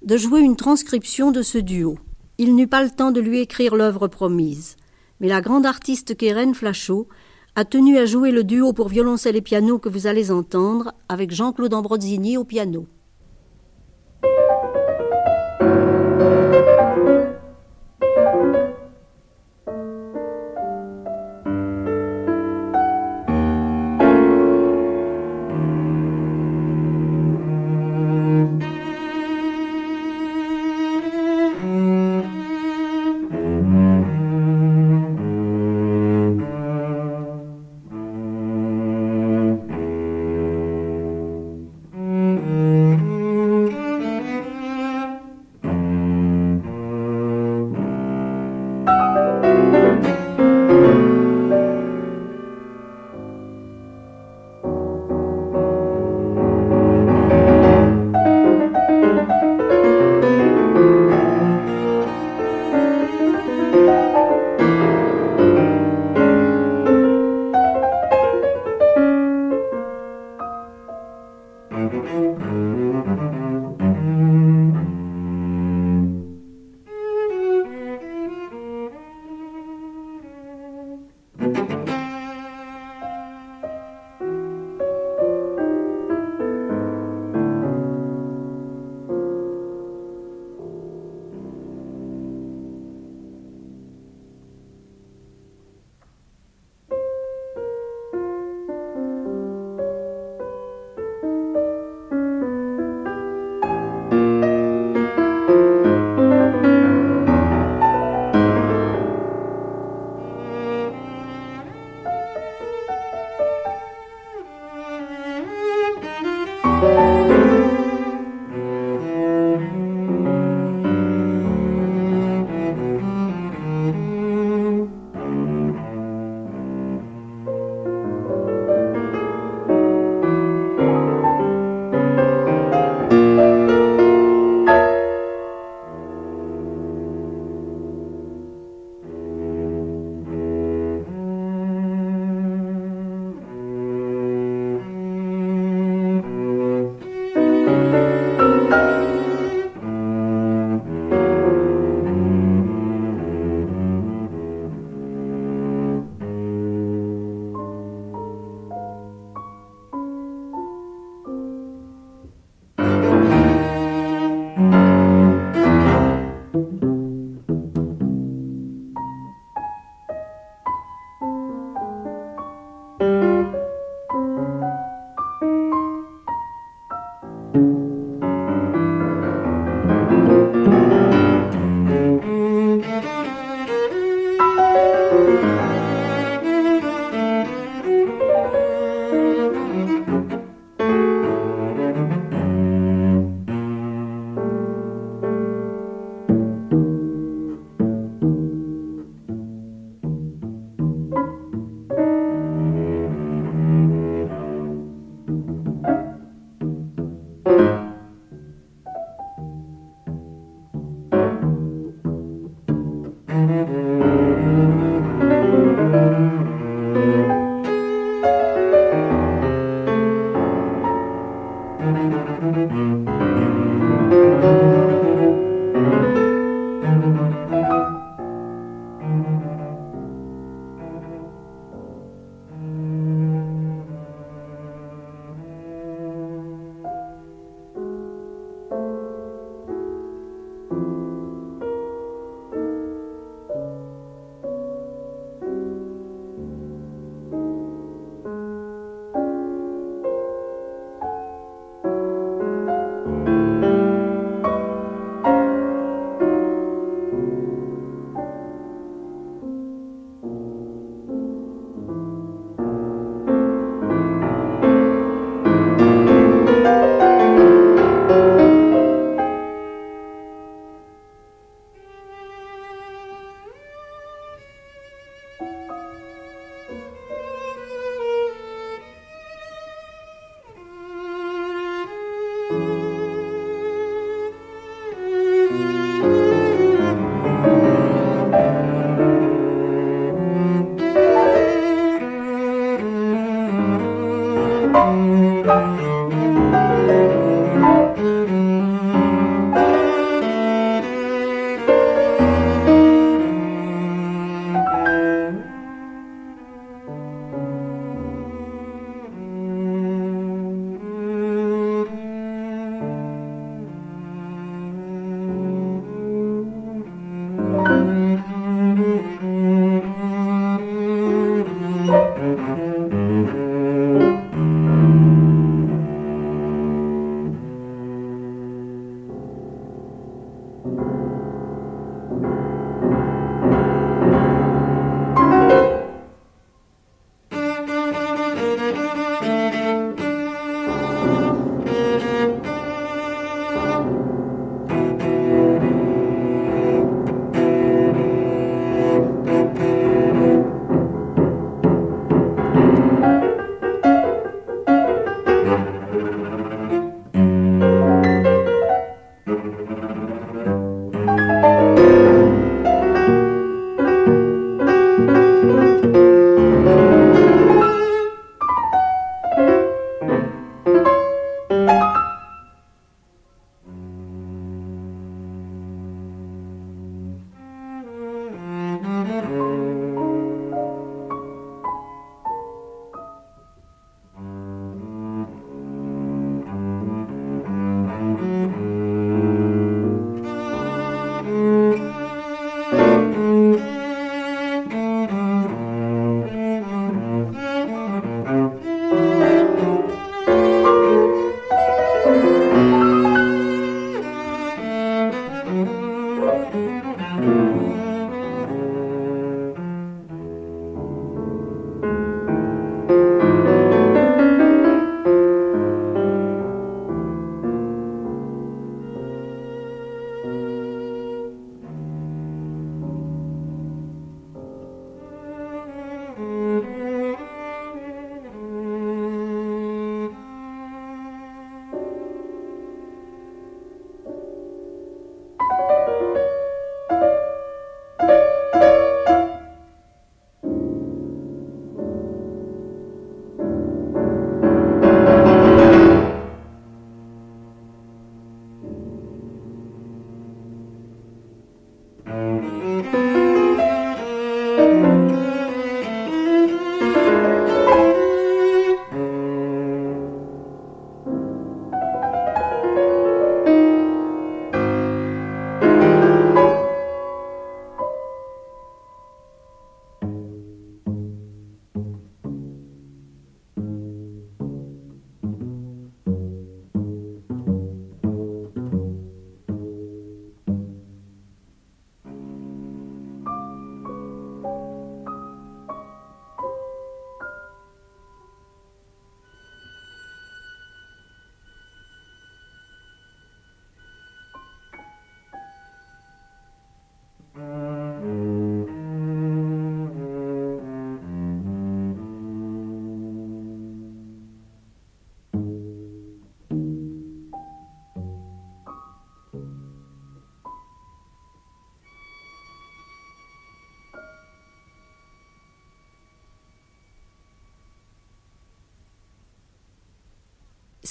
de jouer une transcription de ce duo. Il n'eut pas le temps de lui écrire l'œuvre promise, mais la grande artiste Reine Flachot a tenu à jouer le duo pour violoncelle et piano que vous allez entendre avec Jean-Claude Ambrosini au piano.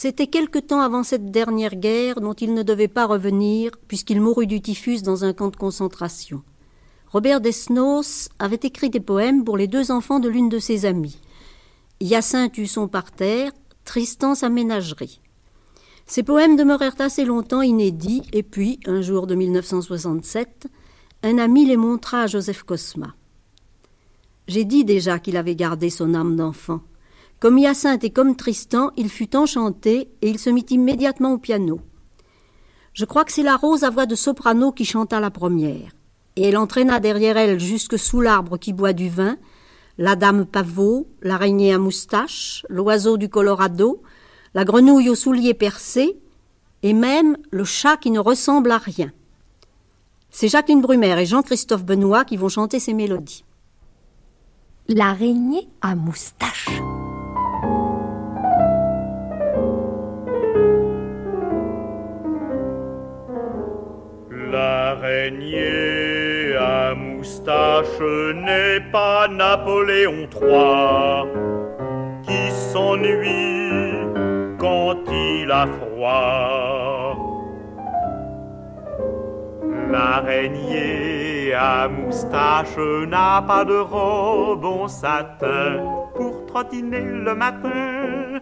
C'était quelque temps avant cette dernière guerre dont il ne devait pas revenir puisqu'il mourut du typhus dans un camp de concentration. Robert Desnos avait écrit des poèmes pour les deux enfants de l'une de ses amies. Hyacinthe eut son parterre, Tristan sa ménagerie. Ces poèmes demeurèrent assez longtemps inédits, et puis, un jour de 1967, un ami les montra à Joseph Cosma. J'ai dit déjà qu'il avait gardé son âme d'enfant. Comme Hyacinthe et comme Tristan, il fut enchanté et il se mit immédiatement au piano. Je crois que c'est la rose à voix de soprano qui chanta la première, et elle entraîna derrière elle jusque sous l'arbre qui boit du vin, la dame pavot, l'araignée à moustache, l'oiseau du Colorado, la grenouille aux souliers percés, et même le chat qui ne ressemble à rien. C'est Jacqueline Brumaire et Jean-Christophe Benoît qui vont chanter ces mélodies. L'araignée à moustache. L'araignée à moustache n'est pas Napoléon III qui s'ennuie quand il a froid. L'araignée à moustache n'a pas de robe en satin pour trottiner le matin.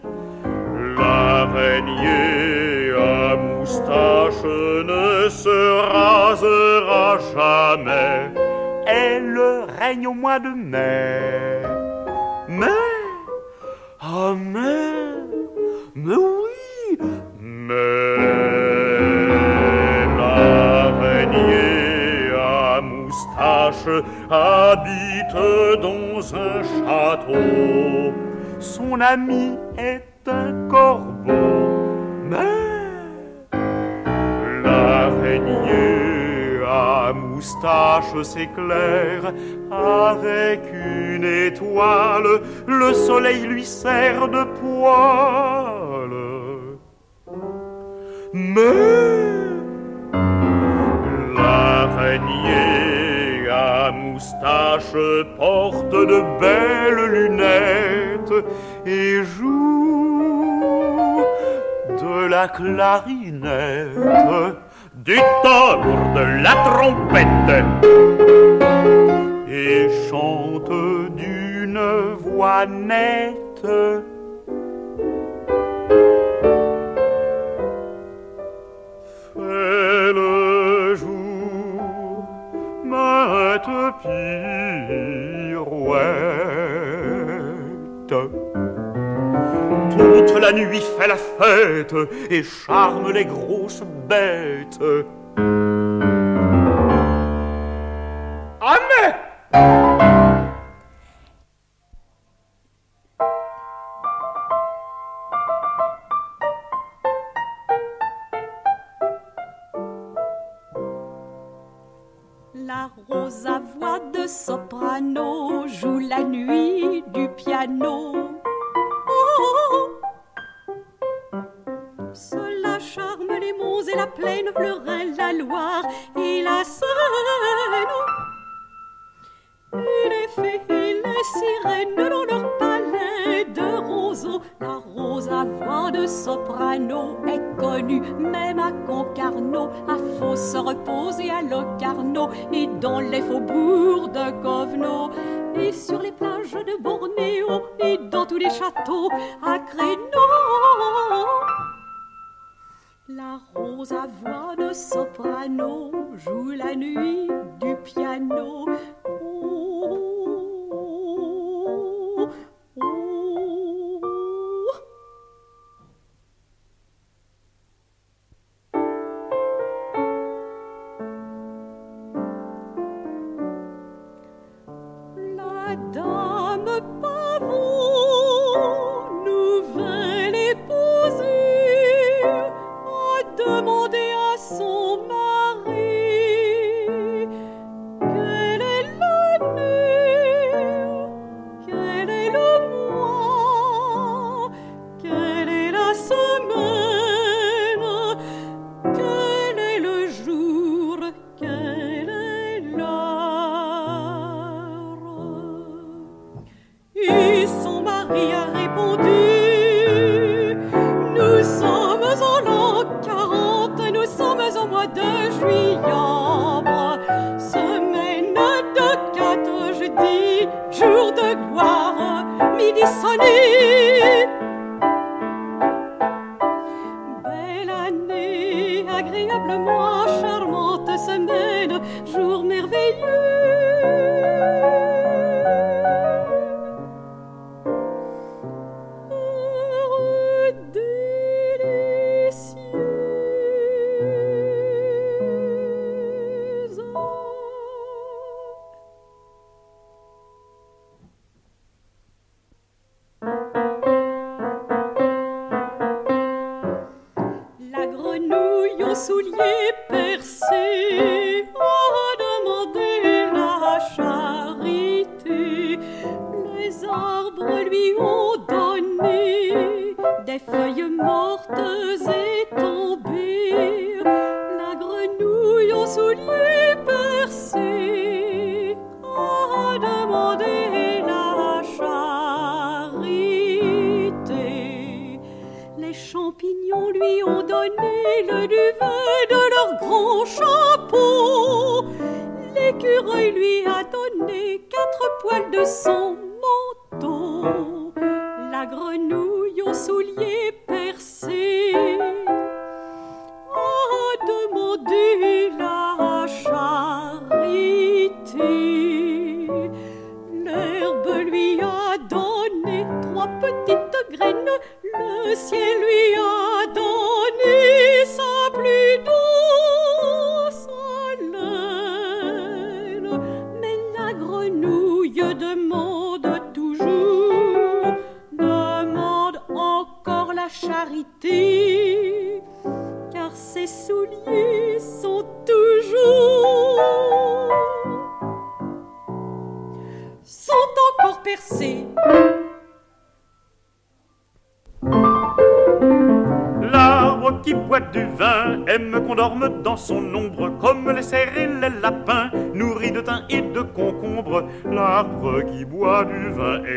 L'araignée à moustache ne se rasera jamais. Elle règne au mois de mai. Mais, ah mais, mais oui, mais l'araignée à moustache habite dans un château. Son ami est un corbeau, mais l'araignée à moustache s'éclaire avec une étoile, le soleil lui sert de poil. Mais l'araignée à moustache porte de belles lunettes et joue la clarinette, du tambour, de la trompette et chante d'une voix nette. La nuit fait la fête et charme les grosses bêtes. Arbres lui ont donné des feuilles mortes et tombées. La grenouille aux souliers percés a demandé la charité. Les champignons lui ont donné le duvet de leur grand chapeau. L'écureuil lui a donné quatre poils de manteau. La grenouille aux souliers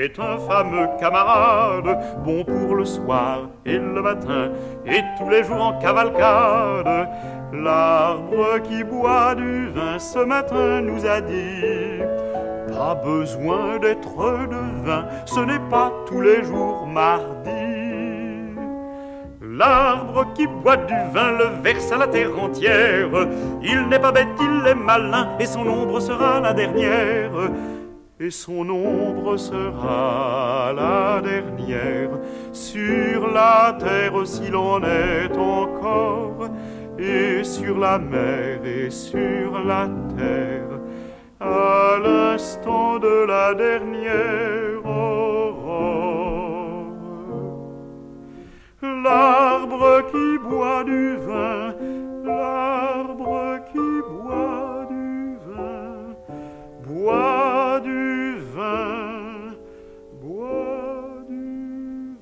est un fameux camarade, bon pour le soir et le matin et tous les jours en cavalcade. L'arbre qui boit du vin ce matin nous a dit pas besoin d'être de vin, ce n'est pas tous les jours mardi. L'arbre qui boit du vin le verse à la terre entière. Il n'est pas bête, il est malin, et son ombre sera la dernière. Et son ombre sera la dernière sur la terre s'il en est encore, et sur la mer et sur la terre à l'instant de la dernière aurore. L'arbre qui boit du vin, l'arbre qui boit du vin, boit du vin, boit du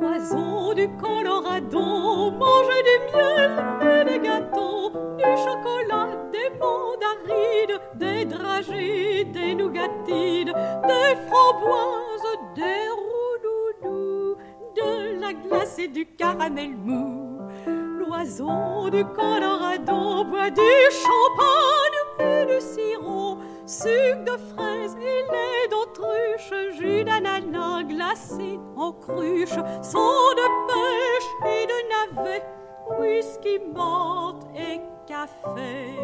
L'oiseau du Colorado mange du miel et des gâteaux, du chocolat, des mandarines, des dragées, des nougatines, des framboises, des roudoudous, de la glace et du caramel mou. L'oiseau du Colorado boit du champagne et du sirop, sucre de fraises et lait d'autruche, jus d'ananas glacé en cruche, sang de pêche et de navet, whisky, menthe et café.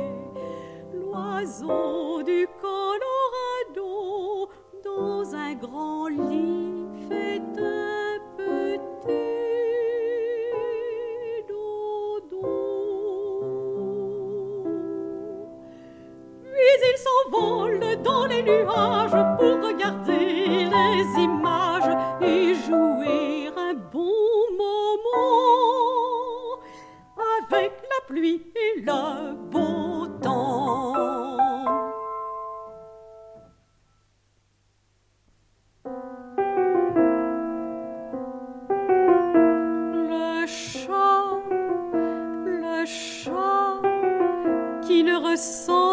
L'oiseau du Colorado dans un grand lit fait un petit Puis il s'envole dans les nuages pour regarder les images et jouer un bon moment avec la pluie et le beau temps. Le chat, le chat qui ne ressemble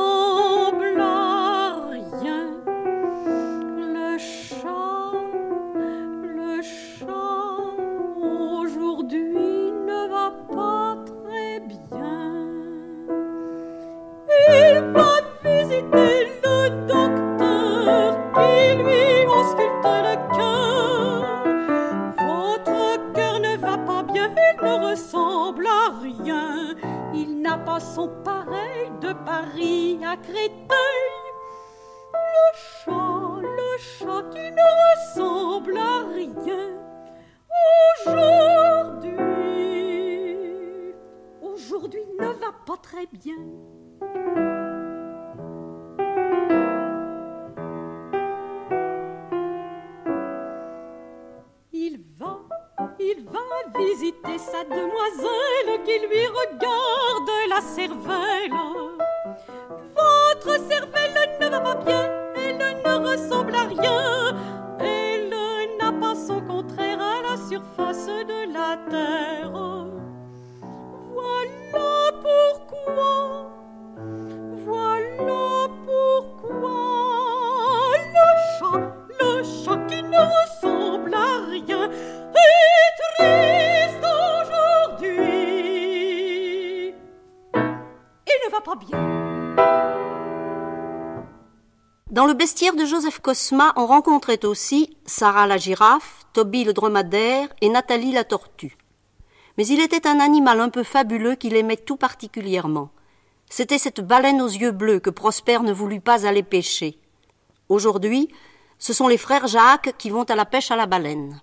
Cosma, on rencontrait aussi Sarah la girafe, Toby le dromadaire et Nathalie la tortue. Mais il était un animal un peu fabuleux qu'il aimait tout particulièrement. C'était cette baleine aux yeux bleus que Prosper ne voulut pas aller pêcher. Aujourd'hui, ce sont les frères Jacques qui vont à la pêche à la baleine.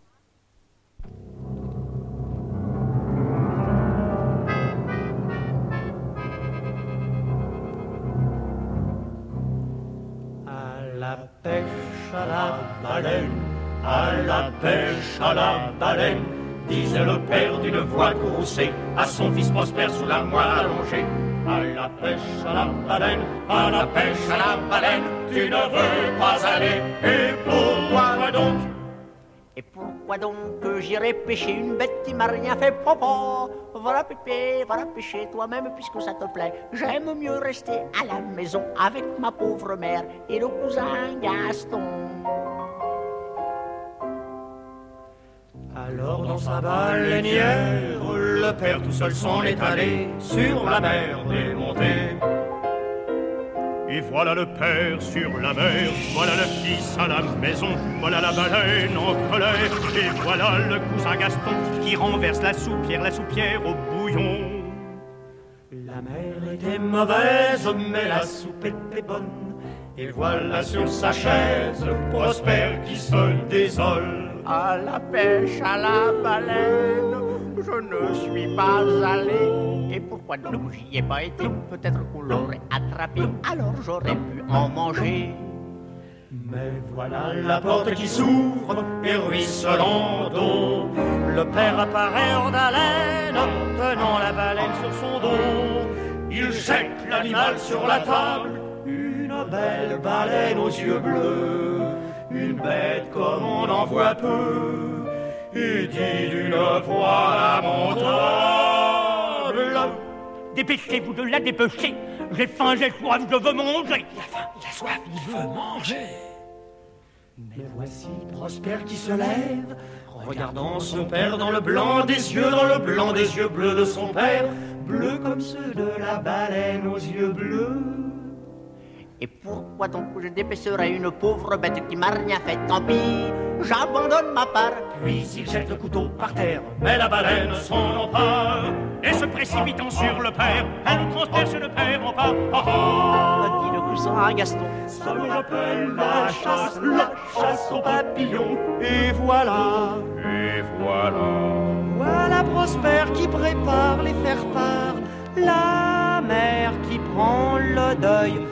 Pêche à la baleine, à la pêche à la baleine, disait le père d'une voix courroucée à son fils prospère sous la moelle allongée. À la pêche à la baleine, à la pêche à la baleine, tu ne veux pas aller, et pourquoi donc Donc j'irai pêcher une bête qui m'a rien fait, papa? Voilà pépé, voilà pêcher toi-même puisque ça te plaît. J'aime mieux rester à la maison avec ma pauvre mère et le cousin Gaston. Alors dans sa baleinière, le père tout seul s'en est allé sur la mer démontée. Et voilà le père sur la mer, voilà le fils à la maison, voilà la baleine en colère, et voilà le cousin Gaston qui renverse la soupière, la soupière au bouillon. La mer était mauvaise, mais la soupe était bonne. Et voilà sur sa chaise Prosper qui se désole. À la pêche à la baleine, je ne suis pas allé. Et pourquoi donc j'y ai pas été? Peut-être qu'on l'aurait attrapé, alors j'aurais pu en manger. Mais voilà la porte qui s'ouvre et ruisselant d'eau. Le père apparaît hors d'haleine, tenant la baleine sur son dos. Il jette l'animal sur la table, belle baleine aux yeux bleus. Une bête comme on en voit peu, et dit d'une voix lamentable. Dépêchez-vous de la dépêcher. J'ai faim, j'ai soif, je veux manger. Il a faim, il a soif, il veut manger. Mais voici Prosper qui se lève, regardant son père dans le blanc des yeux, dans le blanc des yeux bleus de son père, bleus comme ceux de la baleine aux yeux bleus. Et pourquoi donc je dépêcherais une pauvre bête qui m'a rien fait? Tant pis, j'abandonne ma part. Puis il jette le couteau par terre, mais la baleine s'en empare. Et se précipitant sur le père, elle nous transperce le père en pas. Oh, oh. Dit le cousin à Gaston. Ça me rappelle la chasse, la chasse aux papillons. Et voilà, et voilà. Voilà Prosper qui prépare les faire-part. La mère qui prend le deuil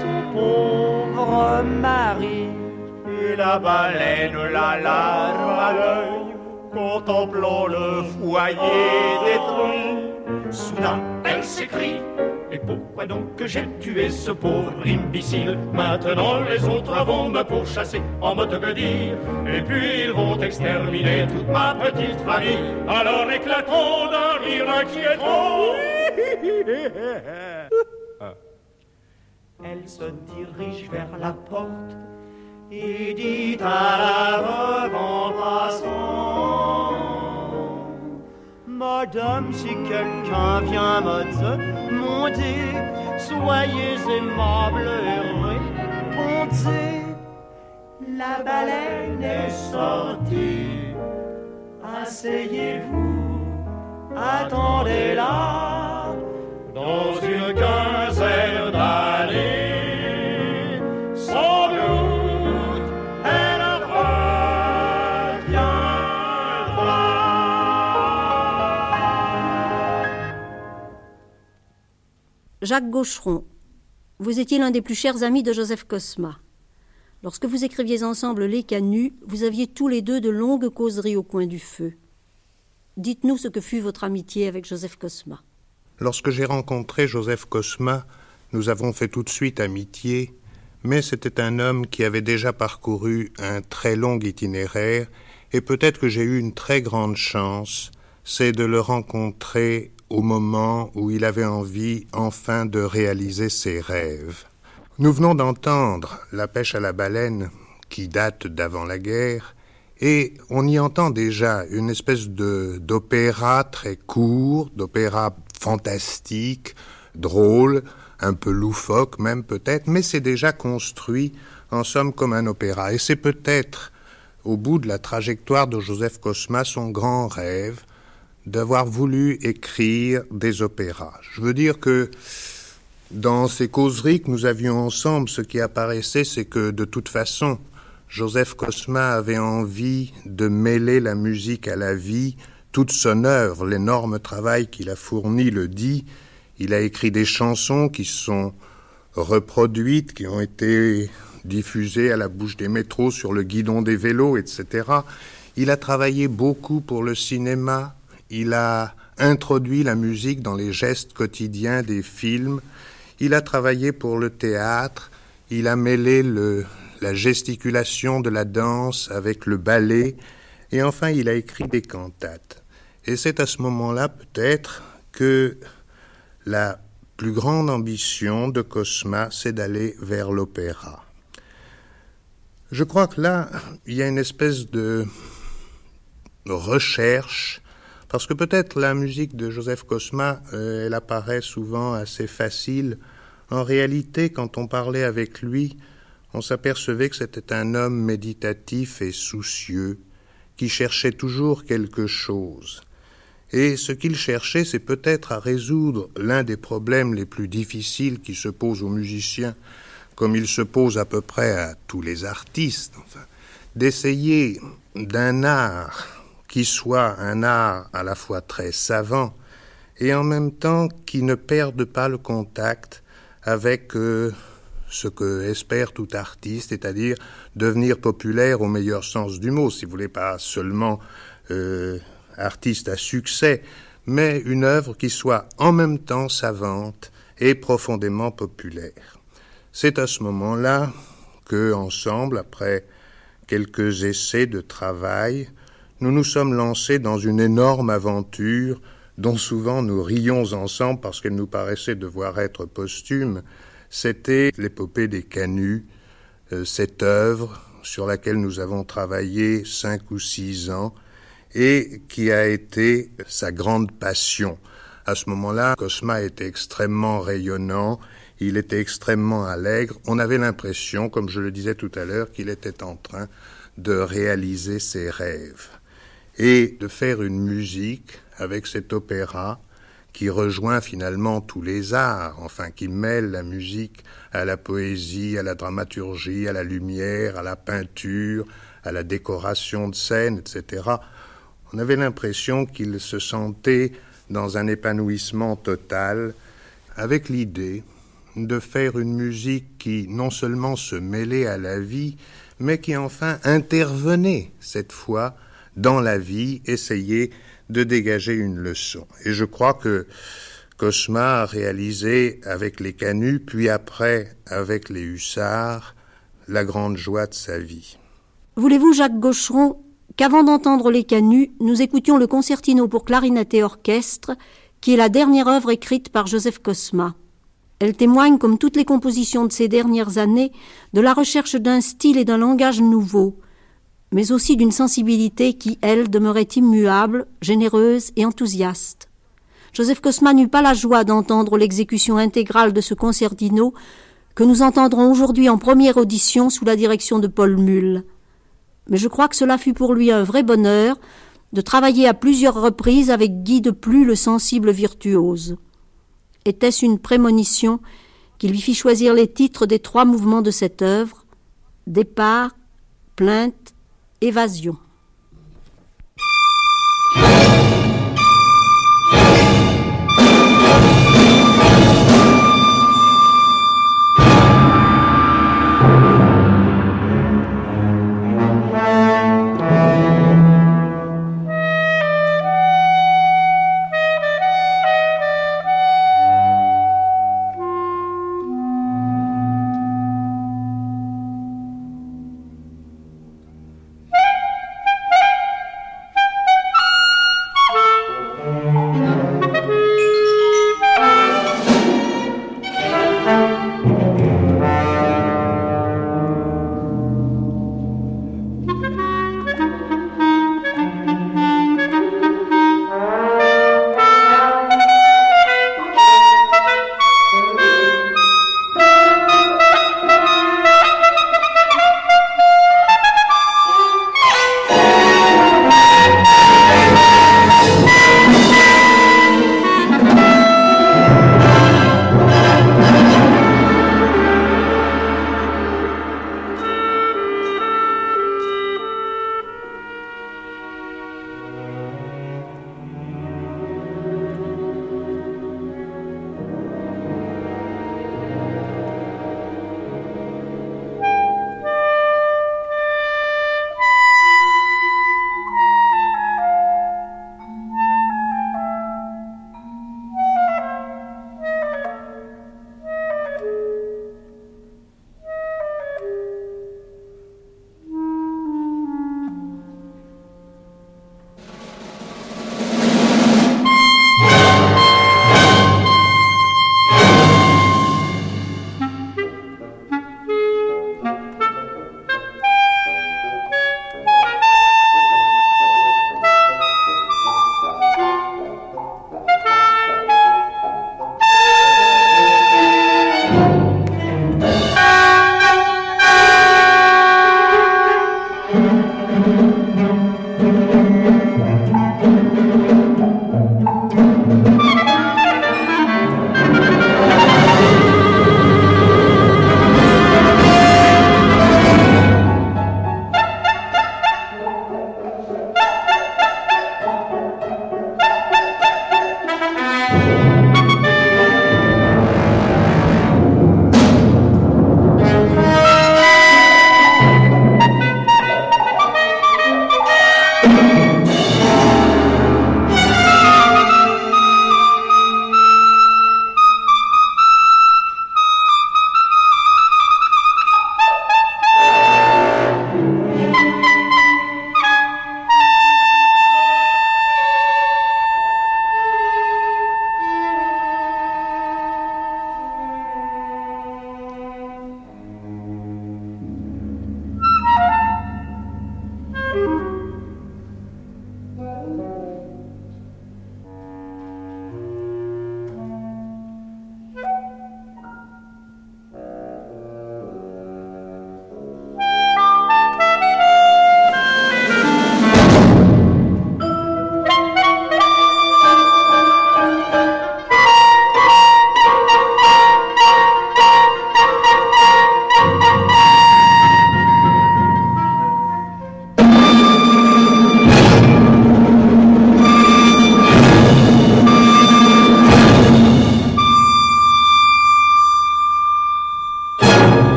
son pauvre mari. Et la baleine la larme à l'œil, contemplant le foyer détruit. Soudain, elle s'écrie. Et pourquoi donc que j'ai tué ce pauvre imbécile? Maintenant les autres vont me pourchasser en mode que dire Et puis ils vont exterminer toute ma petite famille Alors éclatons d'un rire inquiétant Elle se dirige vers la porte et dit à la veuve Madame, si quelqu'un vient me demander, soyez aimable et répondez. La baleine est sortie, asseyez-vous attendez-la Jacques Gaucheron, vous étiez l'un des plus chers amis de Joseph Cosma. Lorsque vous écriviez ensemble Les Canuts, vous aviez tous les deux de longues causeries au coin du feu. Dites-nous ce que fut votre amitié avec Joseph Cosma. Lorsque j'ai rencontré Joseph Cosma, nous avons fait tout de suite amitié, mais c'était un homme qui avait déjà parcouru un très long itinéraire, et peut-être que j'ai eu une très grande chance, c'est de le rencontrer au moment où il avait envie enfin de réaliser ses rêves. Nous venons d'entendre La pêche à la baleine, qui date d'avant la guerre, et on y entend déjà une espèce de d'opéra très court, d'opéra fantastique, drôle, un peu loufoque même peut-être, mais c'est déjà construit en somme comme un opéra. Et c'est peut-être au bout de la trajectoire de Joseph Cosma son grand rêve d'avoir voulu écrire des opéras. Je veux dire que dans ces causeries que nous avions ensemble, ce qui apparaissait, c'est que de toute façon, Joseph Cosma avait envie de mêler la musique à la vie. Toute son œuvre, l'énorme travail qu'il a fourni le dit. Il a écrit des chansons qui sont reproduites, qui ont été diffusées à la bouche des métros, sur le guidon des vélos, etc. Il a travaillé beaucoup pour le cinéma. Il a introduit la musique dans les gestes quotidiens des films. Il a travaillé pour le théâtre. Il a mêlé la gesticulation de la danse avec le ballet, et enfin il a écrit des cantates. Et c'est à ce moment-là peut-être que la plus grande ambition de Cosma, c'est d'aller vers l'opéra. Je crois que là, il y a une espèce de recherche, parce que peut-être la musique de Joseph Cosma, euh, elle apparaît souvent assez facile. En réalité, quand on parlait avec lui, on s'apercevait que c'était un homme méditatif et soucieux, qui cherchait toujours quelque chose. Et ce qu'il cherchait, c'est peut-être à résoudre l'un des problèmes les plus difficiles qui se posent aux musiciens, comme il se pose à peu près à tous les artistes, enfin, d'essayer d'un art qui soit un art à la fois très savant et en même temps qui ne perde pas le contact avec euh, ce que espère tout artiste, c'est-à-dire devenir populaire au meilleur sens du mot, si vous voulez, pas seulement euh, artiste à succès, mais une œuvre qui soit en même temps savante et profondément populaire. C'est à ce moment-là que, ensemble, après quelques essais de travail, nous nous sommes lancés dans une énorme aventure dont souvent nous rions ensemble parce qu'elle nous paraissait devoir être posthume, c'était l'épopée des canuts, euh, cette œuvre sur laquelle nous avons travaillé cinq ou six ans et qui a été sa grande passion. À ce moment-là, Cosma était extrêmement rayonnant, il était extrêmement allègre. On avait l'impression, comme je le disais tout à l'heure, qu'il était en train de réaliser ses rêves et de faire une musique avec cet opéra qui rejoint finalement tous les arts, enfin qui mêle la musique à la poésie, à la dramaturgie, à la lumière, à la peinture, à la décoration de scène, etc. On avait l'impression qu'il se sentait dans un épanouissement total, avec l'idée de faire une musique qui non seulement se mêlait à la vie, mais qui enfin intervenait cette fois dans la vie, essayait de dégager une leçon. Et je crois que Cosma a réalisé avec les canuts, puis après avec les hussards, la grande joie de sa vie. Voulez-vous, Jacques Gaucheron, qu'avant d'entendre les canuts, nous écoutions le concertino pour clarinette et orchestre, qui est la dernière œuvre écrite par Joseph Cosma. Elle témoigne, comme toutes les compositions de ces dernières années, de la recherche d'un style et d'un langage nouveau, mais aussi d'une sensibilité qui, elle, demeurait immuable, généreuse et enthousiaste. Joseph Cosma n'eut pas la joie d'entendre l'exécution intégrale de ce concertino que nous entendrons aujourd'hui en première audition sous la direction de Paul Mull. Mais je crois que cela fut pour lui un vrai bonheur de travailler à plusieurs reprises avec Guy de Plus, le sensible virtuose. Était-ce une prémonition qui lui fit choisir les titres des trois mouvements de cette œuvre? Départ, plainte, évasion.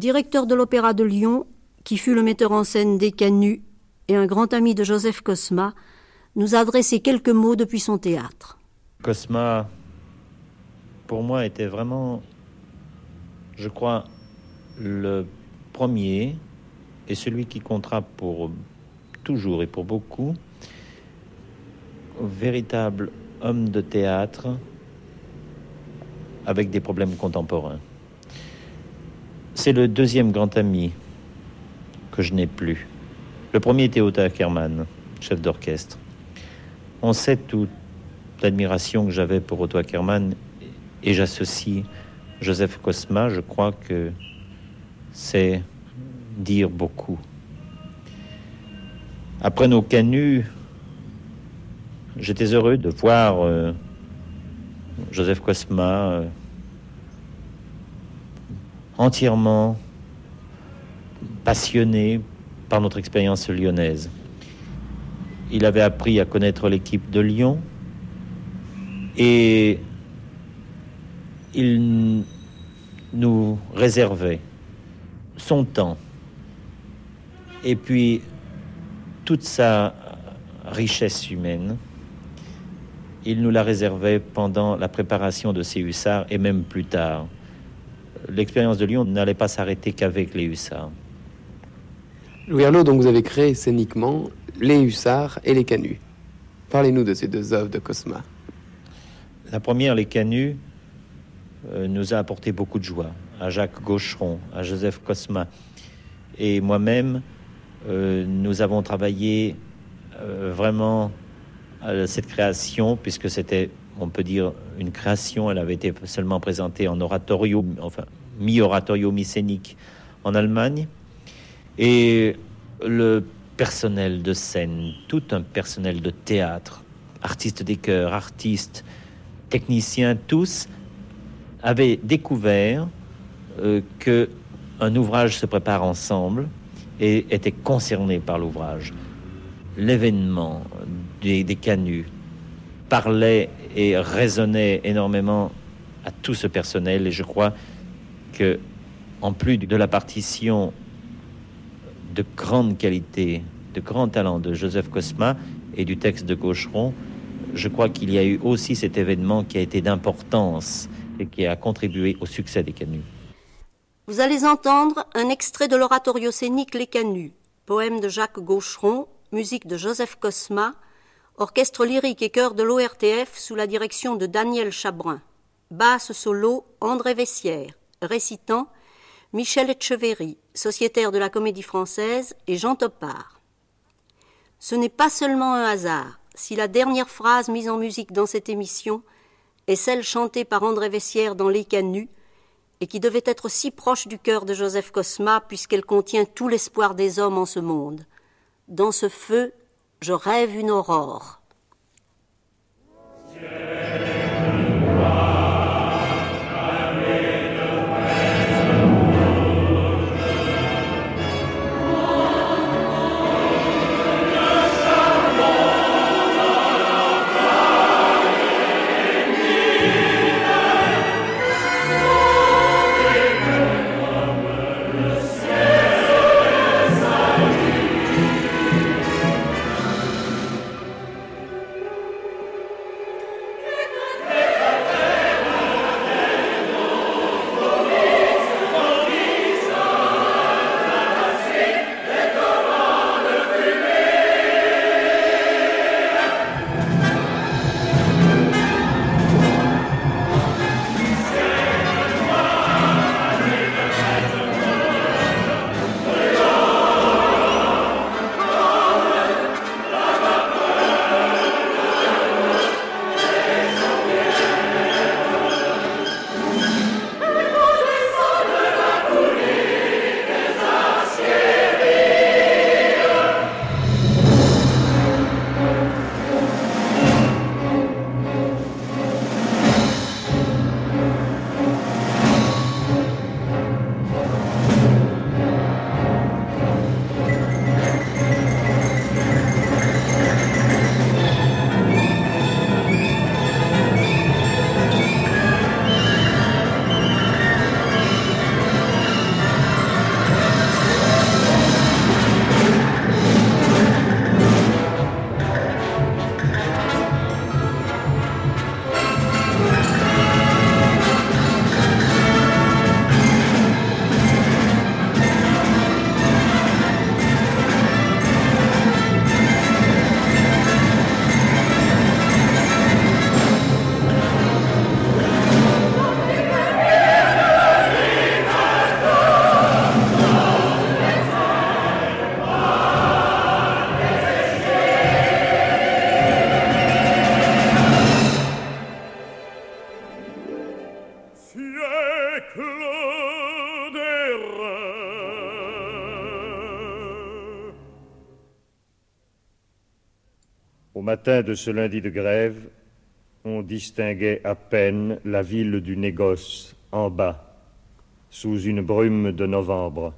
Directeur de l'Opéra de Lyon, qui fut le metteur en scène des Canuts et un grand ami de Joseph Cosma, nous a adressé quelques mots depuis son théâtre. Cosma, pour moi, était vraiment, je crois, le premier et celui qui comptera pour toujours et pour beaucoup, véritable homme de théâtre avec des problèmes contemporains. C'est le deuxième grand ami que je n'ai plus. Le premier était Otto Ackermann, chef d'orchestre. On sait toute l'admiration que j'avais pour Otto Ackermann et j'associe Joseph Cosma, je crois que c'est dire beaucoup. Après nos canuts, j'étais heureux de voir euh, Joseph Cosma euh, entièrement passionné par notre expérience lyonnaise. Il avait appris à connaître l'équipe de Lyon et il nous réservait son temps et puis toute sa richesse humaine. Il nous la réservait pendant la préparation de ses hussards et même plus tard l'expérience de Lyon n'allait pas s'arrêter qu'avec les hussards. Louis Herlot, donc vous avez créé scéniquement les hussards et les canuts. Parlez-nous de ces deux œuvres de Cosma. La première, les canuts, euh, nous a apporté beaucoup de joie. À Jacques Gaucheron, à Joseph Cosma et moi-même, euh, nous avons travaillé euh, vraiment à cette création, puisque c'était on peut dire, une création. Elle avait été seulement présentée en oratorio, enfin, mi-oratorio, mi-scénique en Allemagne. Et le personnel de scène, tout un personnel de théâtre, artistes des chœurs, artistes, techniciens, tous avaient découvert euh, que ouvrage se prépare ensemble et étaient concernés par l'ouvrage. L'événement des, des canuts parlait et résonnait énormément à tout ce personnel. Et je crois que, en plus de la partition de grande qualité, de grand talent de Joseph Cosma et du texte de Gaucheron, je crois qu'il y a eu aussi cet événement qui a été d'importance et qui a contribué au succès des canuts. Vous allez entendre un extrait de l'oratorio scénique Les Canuts, poème de Jacques Gaucheron, musique de Joseph Cosma, orchestre lyrique et chœur de l'ORTF sous la direction de Daniel Chabrun. Basse solo André Vessière, récitant Michel Etcheverry, sociétaire de la Comédie Française, et Jean Topard. Ce n'est pas seulement un hasard si la dernière phrase mise en musique dans cette émission est celle chantée par André Vessière dans Les Canuts, et qui devait être si proche du cœur de Joseph Cosma puisqu'elle contient tout l'espoir des hommes en ce monde. Dans ce feu, je rêve une aurore. Au matin de ce lundi de grève, on distinguait à peine la ville du négoce en bas, sous une brume de novembre.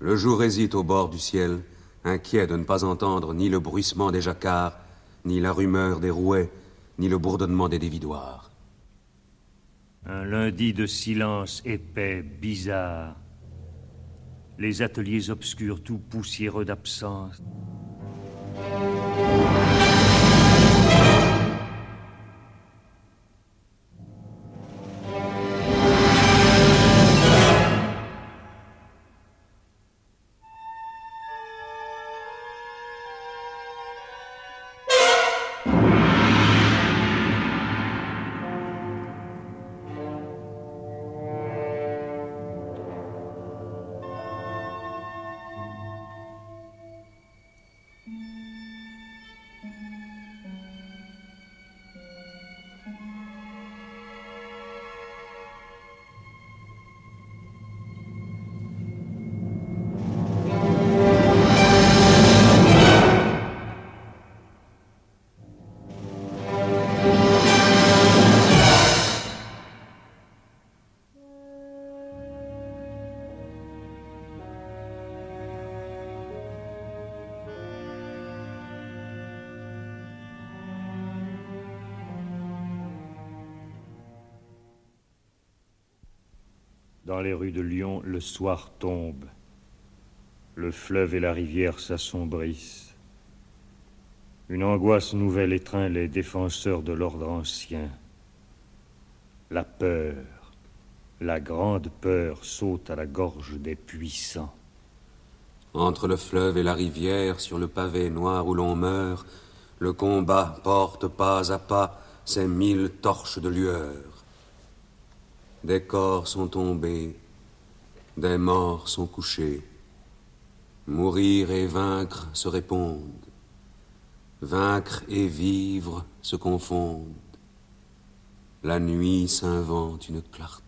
Le jour hésite au bord du ciel, inquiet de ne pas entendre ni le bruissement des jacquards, ni la rumeur des rouets, ni le bourdonnement des dévidoirs. Un lundi de silence épais, bizarre. Les ateliers obscurs, tout poussiéreux d'absence. Les rues de Lyon, le soir tombe. le fleuve et la rivière s'assombrissent. Une angoisse nouvelle étreint les défenseurs de l'ordre ancien. La peur, la grande peur saute à la gorge des puissants. Entre le fleuve et la rivière, sur le pavé noir où l'on meurt, le combat porte pas à pas ses mille torches de lueur. Des corps sont tombés, des morts sont couchés. Mourir et vaincre se répondent. Vaincre et vivre se confondent. La nuit s'invente une clarté.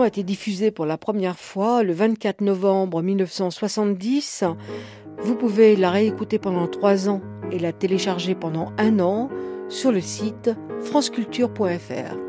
A été diffusée pour la première fois le 24 novembre 1970. Vous pouvez la réécouter pendant trois ans et la télécharger pendant un an sur le site franceculture.fr.